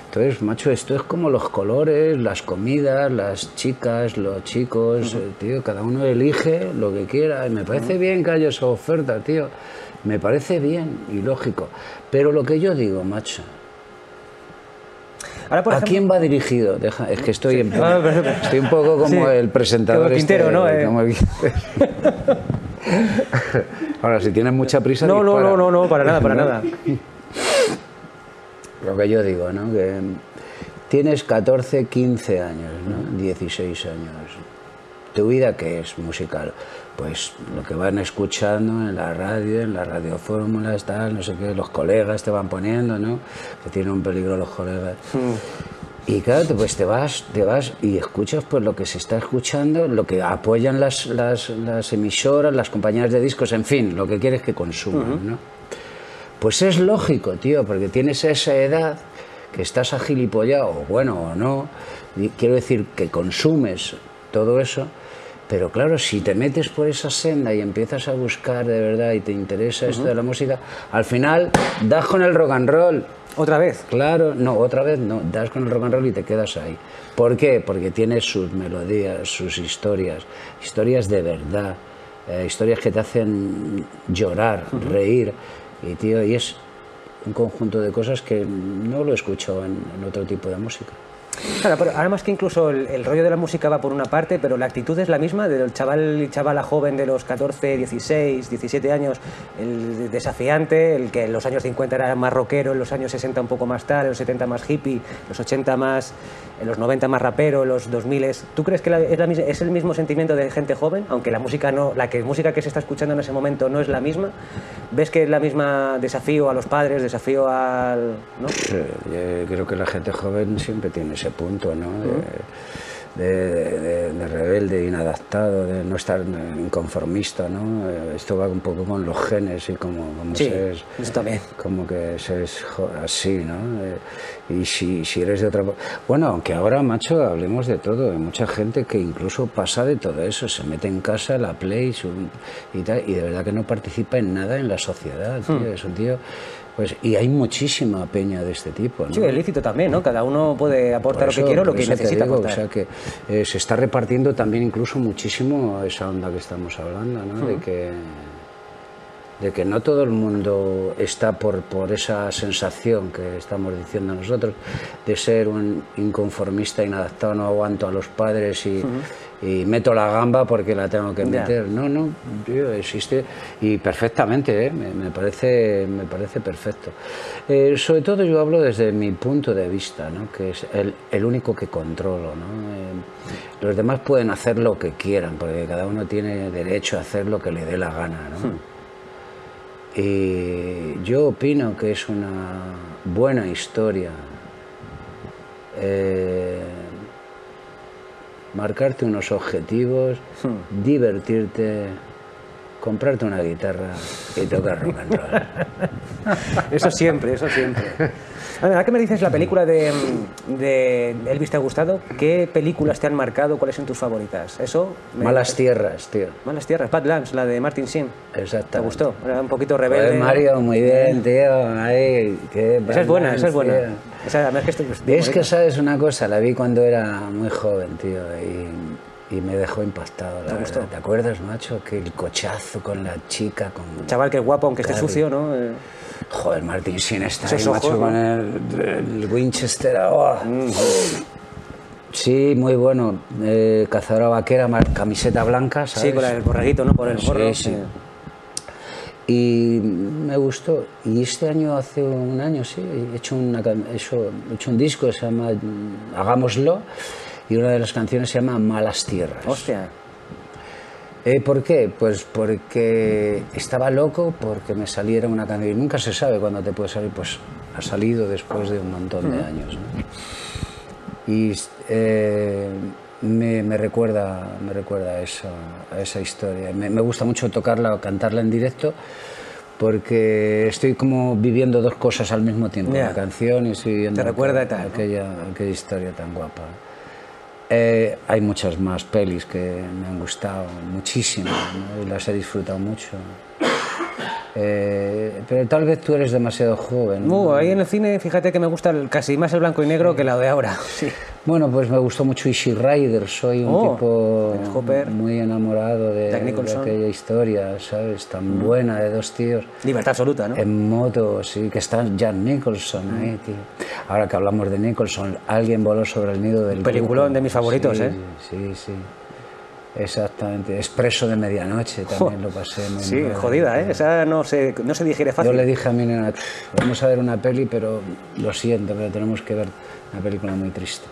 Entonces, macho, esto es como los colores, las comidas, las chicas, los chicos, eh, tío, cada uno elige lo que quiera. Y me parece bien que haya esa oferta, tío. Me parece bien y lógico. Pero lo que yo digo, macho, Ahora, por ¿a ejemplo, quién va dirigido? Deja, es que estoy, en- Ah, pero- pero- estoy un poco como Sí. el presentador. Como Quintero, este, ¿no? Eh. como el- Ahora, si tienes mucha prisa, No, no, no, no, no, para nada, para ¿No? nada. Lo que yo digo, ¿no? Que tienes 14, 15 años, ¿no? 16 años. ¿Tu vida qué es musical? Pues lo que van escuchando en la radio, en las radiofórmulas, tal, no sé qué, los colegas te van poniendo, ¿no? Que tienen un peligro los colegas. Y claro, te- pues te vas, te vas y escuchas pues lo que se está escuchando, lo que apoyan las, las, las emisoras, las compañías de discos, en fin, lo que quieres que consuman, ¿no? Pues es lógico, tío, porque tienes esa edad que estás agilipollado, bueno o no, y quiero decir que consumes todo eso, Pero claro, si te metes por esa senda y empiezas a buscar de verdad y te interesa esto de la música, al final das con el rock and roll. ¿Otra vez? Claro, no, otra vez no, das con el rock and roll y te quedas ahí. ¿Por qué? Porque tiene sus melodías, sus historias, historias de verdad, eh, historias que te hacen llorar, reír, y tío, y es un conjunto de cosas que no lo he escuchado en, en otro tipo de música. Claro, pero ahora más que incluso el, el, rollo de la música va por una parte, pero la actitud es la misma del chaval y chavala joven de los 14, 16, 17 años, el desafiante, el que en los años 50 era más rockero, en los años 60 un poco más tal, en los 70 más hippie, los 80 más, en los 90 más rapero, en los 2000 es... ¿Tú crees que la, es, la, es, el mismo sentimiento de gente joven, aunque la música no, la que música que se está escuchando en ese momento no es la misma? ¿Ves que es la misma desafío a los padres, desafío al... ¿no? Yo creo que la gente joven siempre tiene ese punto, ¿no? De, de, de, de, rebelde, inadaptado, de no estar inconformista, ¿no? Esto va un poco con los genes y como, como sí, se es, eso también. como que se es así, ¿no? Y si, si eres de otra... Bueno, aunque ahora, macho, hablemos de todo. Hay mucha gente que incluso pasa de todo eso, se mete en casa, la play su, y tal, y de verdad que no participa en nada en la sociedad, tío. Hmm. Es un tío... Pues, y hay muchísima peña de este tipo. ¿no? Sí, es lícito también, ¿no? Cada uno puede aportar eso, lo que quiere o lo que necesita digo, aportar. O sea que eh, se está repartiendo también incluso muchísimo esa onda que estamos hablando, ¿no? De que de que no todo el mundo está por, por esa sensación que estamos diciendo nosotros, de ser un inconformista, inadaptado, no aguanto a los padres y, uh -huh. Y meto la gamba porque la tengo que meter. No, no, tío, existe y perfectamente, ¿eh? me, me, parece, me parece perfecto. Eh, sobre todo yo hablo desde mi punto de vista, ¿no? que es el, el, único que controlo. ¿no? Eh, los demás pueden hacer lo que quieran, porque cada uno tiene derecho a hacer lo que le dé la gana. ¿no? Hmm. Y yo opino que es una buena historia eh, marcarte unos objetivos, hmm. divertirte, comprarte una guitarra y tocar rock and roll. Eso siempre, eso siempre. Ahora que me dices la película de, de, Elvis te ha gustado, ¿qué películas te han marcado? ¿Cuáles son tus favoritas? Eso. Malas Tierras, tío. Malas Tierras, Badlands, la de Martin Sheen. Exacto. ¿Te gustó? Era un poquito rebelde. Mario, muy bien, tío. Ay, qué esa es buena, esa es buena. Esa, es que, estoy, es que sabes una cosa, la vi cuando era muy joven, tío, y, y me dejó impactado. ¿Te gustó? ¿Te acuerdas, macho? Que el cochazo con la chica, con. Chaval que es guapo, aunque esté sucio, ¿no? Eh... Joder, Martin Sheen está ahí, ojos, macho, ¿no? con el, el Winchester. Oh. Mm. Sí, muy bueno. Eh, cazadora vaquera, camiseta blanca, ¿sabes? Sí, con el borreguito, ¿no? Por el gorro. Sí, sí. Y me gustó. Y este año, hace un año, sí, he hecho, una, he hecho, he hecho un disco se llama Hagámoslo. Y una de las canciones se llama Malas Tierras. Hostia. Eh, ¿Por qué? Pues porque estaba loco porque me saliera una canción. Y nunca se sabe cuándo te puede salir, pues ha salido después de un montón de años. ¿no? Y eh, me, me, recuerda, me recuerda a, eso, a esa historia. Me, me, gusta mucho tocarla o cantarla en directo porque estoy como viviendo dos cosas al mismo tiempo. Yeah. La canción y estoy viendo Te recuerda aquella, tal, ¿no? aquella, aquella historia tan guapa. Eh, hay muchas más pelis que me han gustado muchísimo y las he disfrutado mucho. Eh, pero tal vez tú eres demasiado joven. Uh, ahí en el cine, fíjate que me gusta el, casi más el blanco y negro sí. que la de ahora. Sí. Bueno, pues me gustó mucho Easy Rider. Soy un oh, tipo Hopper, muy enamorado de, de, aquella historia, ¿sabes? Tan mm. buena de dos tíos. Libertad absoluta, ¿no? En moto, sí, que está Jack Nicholson mm. ahí, tío. Ahora que hablamos de Nicholson, alguien voló sobre el nido del. Peliculón cuco. de mis favoritos, sí, ¿eh? Sí, sí. Exactamente, Expreso de Medianoche también lo pasé muy Sí, mal. jodida, ¿eh? Esa no se, no se digiere fácil. Yo le dije a mi nena, vamos a ver una peli, pero lo siento, pero tenemos que ver una película muy triste.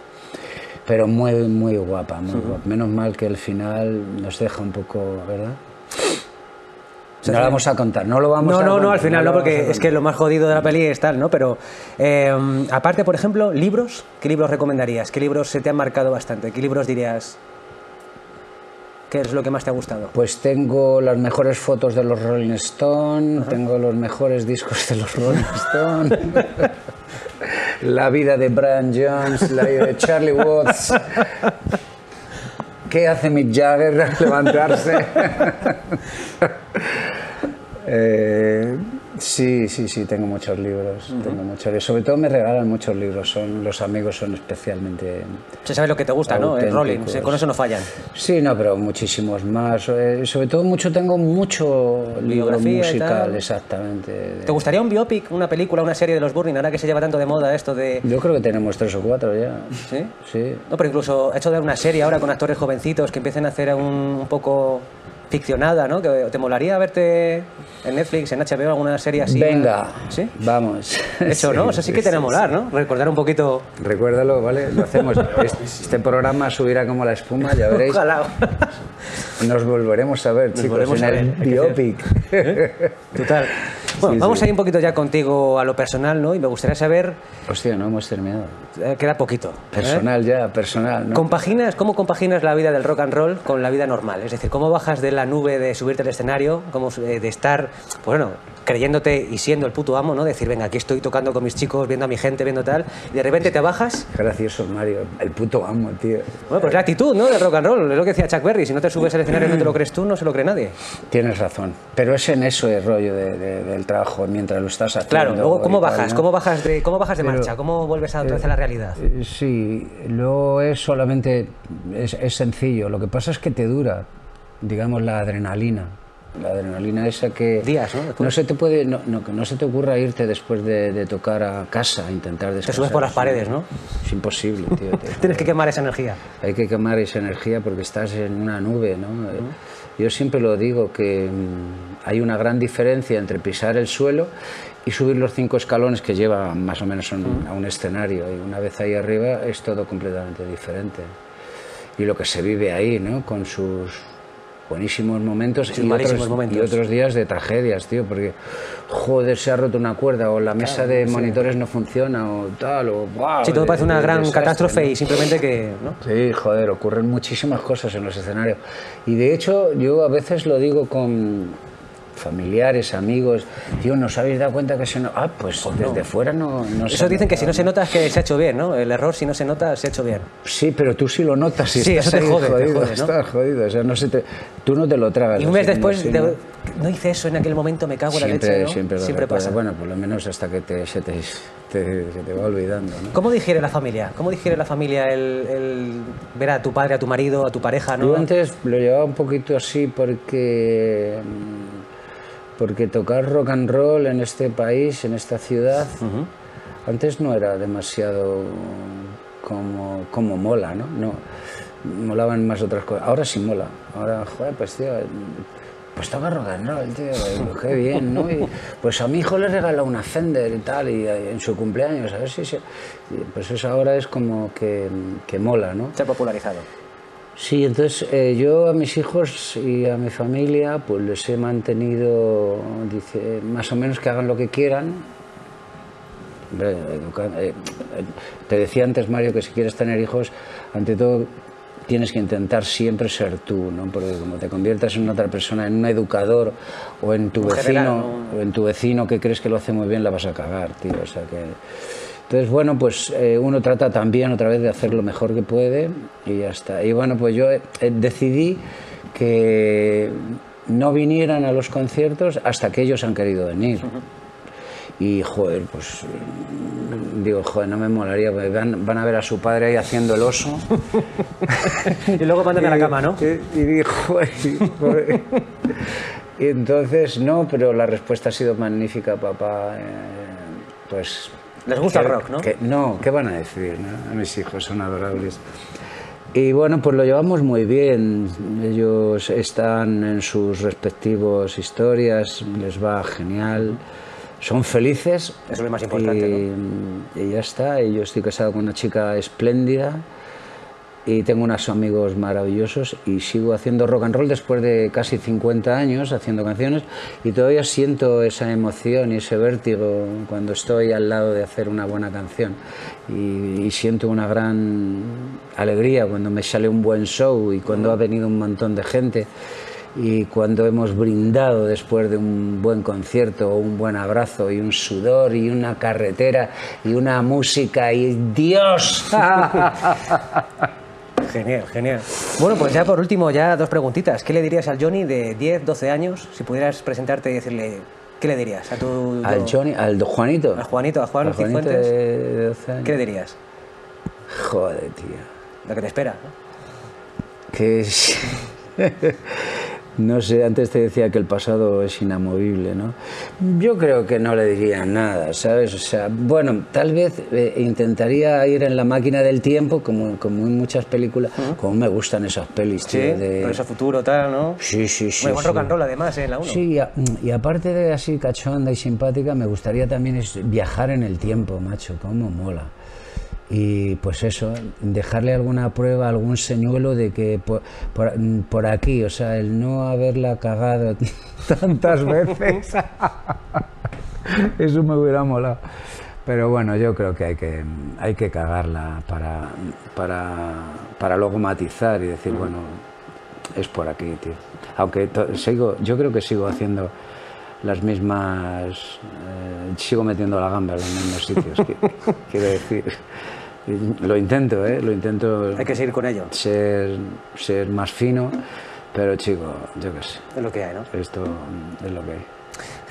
Pero muy, muy guapa, muy uh -huh. guapa. Menos mal que el final nos deja un poco, ¿verdad? No lo vamos a contar, no lo vamos no, a No, contar, no, al final no, porque es que lo más jodido de la peli es tal, ¿no? Pero eh, aparte, por ejemplo, libros, ¿qué libros recomendarías? ¿Qué libros se te han marcado bastante? ¿Qué libros dirías? ¿Qué es lo que más te ha gustado? Pues tengo las mejores fotos de los Rolling Stones, tengo los mejores discos de los Rolling Stones, la vida de Brian Jones, la vida de Charlie Watts. ¿Qué hace Mick Jagger al levantarse? Eh, sí, sí, sí, tengo muchos libros. tengo muchos. Sobre todo me regalan muchos libros. Son, los amigos son especialmente. Se sabe lo que te gusta, ¿no? El rolling. Con eso no fallan. Sí, no, pero muchísimos más. Eh, sobre todo mucho tengo mucho libro musical, exactamente. ¿Te gustaría un biopic, una película, una serie de los Burning, ahora que se lleva tanto de moda esto de...? Yo creo que tenemos tres o cuatro ya. ¿Sí? Sí. No, pero incluso hecho de una serie ahora con actores jovencitos que empiecen a hacer un, un poco ficcionada, ¿no? Que te molaría verte en Netflix, en HBO, alguna serie así. Venga, ¿Sí? vamos. Eso, ¿no? Eso sí que te molar, ¿no? Recordar un poquito. Recuérdalo, ¿vale? Lo hacemos. Este programa subirá como la espuma, ya veréis. Ojalá. Nos volveremos a ver, chicos, en el biopic. ¿Eh? Total. Bueno, vamos a ir un poquito ya contigo a lo personal, ¿no? Y me gustaría saber... Hostia, no hemos terminado. Eh, queda poquito. ¿eh? Personal ya, personal, ¿no? ¿Compaginas, ¿Cómo compaginas la vida del rock and roll con la vida normal? Es decir, ¿cómo bajas de la nube de subirte al escenario, cómo, de estar, pues bueno, creyéndote y siendo el puto amo, ¿no? Decir, venga, aquí estoy tocando con mis chicos, viendo a mi gente, viendo tal, y de repente te bajas. Gracioso, Mario, el puto amo, tío. Bueno, pues la actitud, ¿no? Del rock and roll, es lo que decía Chuck Berry, si no te subes al escenario y no te lo crees tú, no se lo cree nadie. Tienes razón, pero es en eso el rollo del trabajo mientras lo estás haciendo. Claro, luego, ¿cómo bajas? ¿Cómo bajas de, cómo bajas de marcha? ¿Cómo vuelves a, otra vez a la realidad? Eh, sí, luego es solamente, es, es sencillo, lo que pasa es que te dura, digamos, la adrenalina la adrenalina esa que días no, no se te puede no, no, no, se te ocurra irte después de, tocar a casa a intentar descansar te subes por las paredes no es imposible tío tienes que quemar esa energía. Hay que quemar esa energía porque estás en una nube no yo siempre lo digo que mm, hay una gran diferencia entre pisar el suelo y subir los cinco escalones que lleva más o menos a un escenario. Y una vez ahí arriba es todo completamente diferente. Y lo que se vive ahí no con sus buenísimos momentos, y, otros, momentos. y otros días de tragedias, tío, porque joder, se ha roto una cuerda o la mesa de monitores no funciona o tal, o wow, Sí, todo parece una gran catástrofe y simplemente que... ¿no? Sí, joder, ocurren muchísimas cosas en los escenarios. Y de hecho, yo a veces lo digo con familiares, amigos, tío, ¿no os habéis dado cuenta que se no... Ah, pues, pues desde fuera no, no Eso dicen que si no se nota es que se ha hecho bien, ¿no? El error si no se nota se ha hecho bien. Sí, pero tú sí lo notas y sí, estás eso te jode, jodido, te jode, ¿no? estás jodido, o sea, no se te, tú no te lo tragas. Y un mes después, de, no hice eso en aquel momento, me cago en la leche, ¿no? Siempre, siempre pasa. Bueno, por lo menos hasta que te, se, te, te, se te va olvidando. ¿Cómo digiere la familia? ¿Cómo digiere la familia el, el, ver a tu padre, a tu marido, a tu pareja, no? Yo antes lo llevaba un poquito así porque porque tocar rock and roll en este país, en esta ciudad, antes no era demasiado como, como mola, ¿no? ¿no? Molaban más otras cosas. Ahora sí mola. Ahora, joder, pues tío, pues toca rock and roll, tío, qué bien, ¿no? Y, pues a mi hijo le regaló una Fender y tal, y, en su cumpleaños, a ver si se... Pues eso ahora es como que, que mola, ¿no? Se ha popularizado. Sí, entonces eh, yo a mis hijos y a mi familia pues les he mantenido dice, más o menos que hagan lo que quieran. Eh, te decía antes, Mario, que si quieres tener hijos, ante todo tienes que intentar siempre ser tú, ¿no? Porque como te conviertas en otra persona, en un educador o en tu vecino, general, ¿no? o en tu vecino que crees que lo hace muy bien, la vas a cagar, tío. O sea que entonces, bueno, pues eh, uno trata también otra vez de hacer lo mejor que puede y ya está. Y bueno, pues yo eh, decidí que no vinieran a los conciertos hasta que ellos han querido venir. Y, joder, pues digo, joder, no me molaría, van, van, a ver a su padre ahí haciendo el oso. y luego mandan a la cama, ¿no? Y, y digo, joder, y entonces, no, pero la respuesta ha sido magnífica, papá. Eh, pues les gusta el rock, ¿no? no, ¿qué van a decir? A mis hijos son adorables. Y bueno, pues lo llevamos muy bien. Ellos están en sus respectivos historias, les va genial. Son felices. Eso es lo más importante. Y, ¿no? y ya está. Y yo estoy casado con una chica espléndida y tengo unos amigos maravillosos y sigo haciendo rock and roll después de casi 50 años haciendo canciones y todavía siento esa emoción y ese vértigo cuando estoy al lado de hacer una buena canción. Y, y siento una gran alegría cuando me sale un buen show y cuando ha venido un montón de gente y cuando hemos brindado después de un buen concierto un buen abrazo y un sudor y una carretera y una música y Dios Genial, genial. Bueno, pues ya por último, ya dos preguntitas. ¿Qué le dirías al Johnny de 10, 12 años? Si pudieras presentarte y decirle, ¿qué le dirías a tu... Al Johnny, al Juanito. A Juanito, a Juan Al Juanito Cifuentes. de 12 años. ¿Qué le dirías? Joder, tío. Lo que te espera. ¿no? que. no sé, antes te decía que el pasado es inamovible, ¿no? Yo creo que no le diría nada, ¿sabes? O sea, bueno, tal vez eh, intentaría ir en la máquina del tiempo, como, como en muchas películas, como me gustan esas pelis, Sí, tío, de... por eso futuro, tal, ¿no? Sí, sí, sí. Muy buen sí. rock and roll además, ¿eh? en la 1. Sí, y, a- y aparte de así cachonda y simpática, me gustaría también viajar en el tiempo, macho, cómo mola. Y pues eso, dejarle alguna prueba, algún señuelo de que por, por- por aquí, o sea, el no haberla cagado tantas veces, eso me hubiera molado. Pero bueno, yo creo que hay que, hay que cagarla para, para, para luego matizar y decir, bueno, es por aquí, tío. Aunque sigo, yo creo que sigo haciendo las mismas, eh, sigo metiendo la gamba en los mismos sitios, qui- quiero decir. Lo intento, ¿eh? Lo intento Hay que seguir con ello. ser, ser más fino, pero chico, yo qué sé, Es lo que hay, ¿no? esto es lo que hay.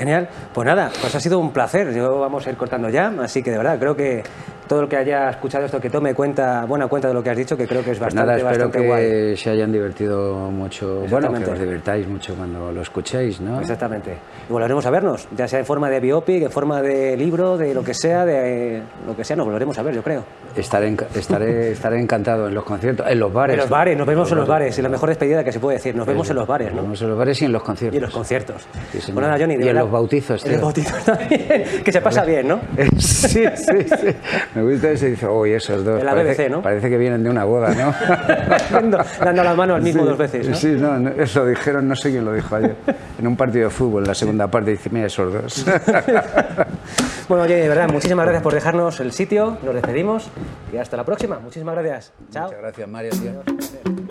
Genial. Pues nada, pues ha sido un placer. Yo vamos a ir cortando ya, así que de verdad creo que todo el que haya escuchado esto que tome cuenta, buena cuenta de lo que has dicho, que creo que es Pues bastante, nada, espero bastante guay. que se hayan divertido mucho, bueno, que os divirtáis mucho cuando lo escuchéis, ¿no? Exactamente. Y volveremos a vernos, ya sea en forma de biopic, en forma de libro, de lo que sea, de lo que sea, nos volveremos a ver, yo creo. Estaré, estaré, estaré encantado en los conciertos, en los bares. En los bares, nos vemos en los bares, y la mejor despedida que se puede decir, nos vemos en los bares, Nos ¿no? vemos en los bares y en los conciertos. Y en los conciertos. Sí, señor. Pues nada, Johnny, de Y en verdad- los bautizos, En los tío. bautizos también, que se pasa bien, ¿no? Sí, sí, sí. Me gusta ese y dice, uy, esos dos. En la parece, BBC, ¿no? Parece que vienen de una boda, ¿no? Dando, dando la mano al mismo Sí, dos veces, ¿no? Sí, no, no, eso dijeron, no sé quién lo dijo ayer, en un partido de fútbol, la segunda parte, dice, mira, esos dos. Bueno, oye, de verdad, muchísimas gracias por dejarnos el sitio, nos despedimos y hasta la próxima. Muchísimas gracias. Chao. Muchas gracias, Mario, tío.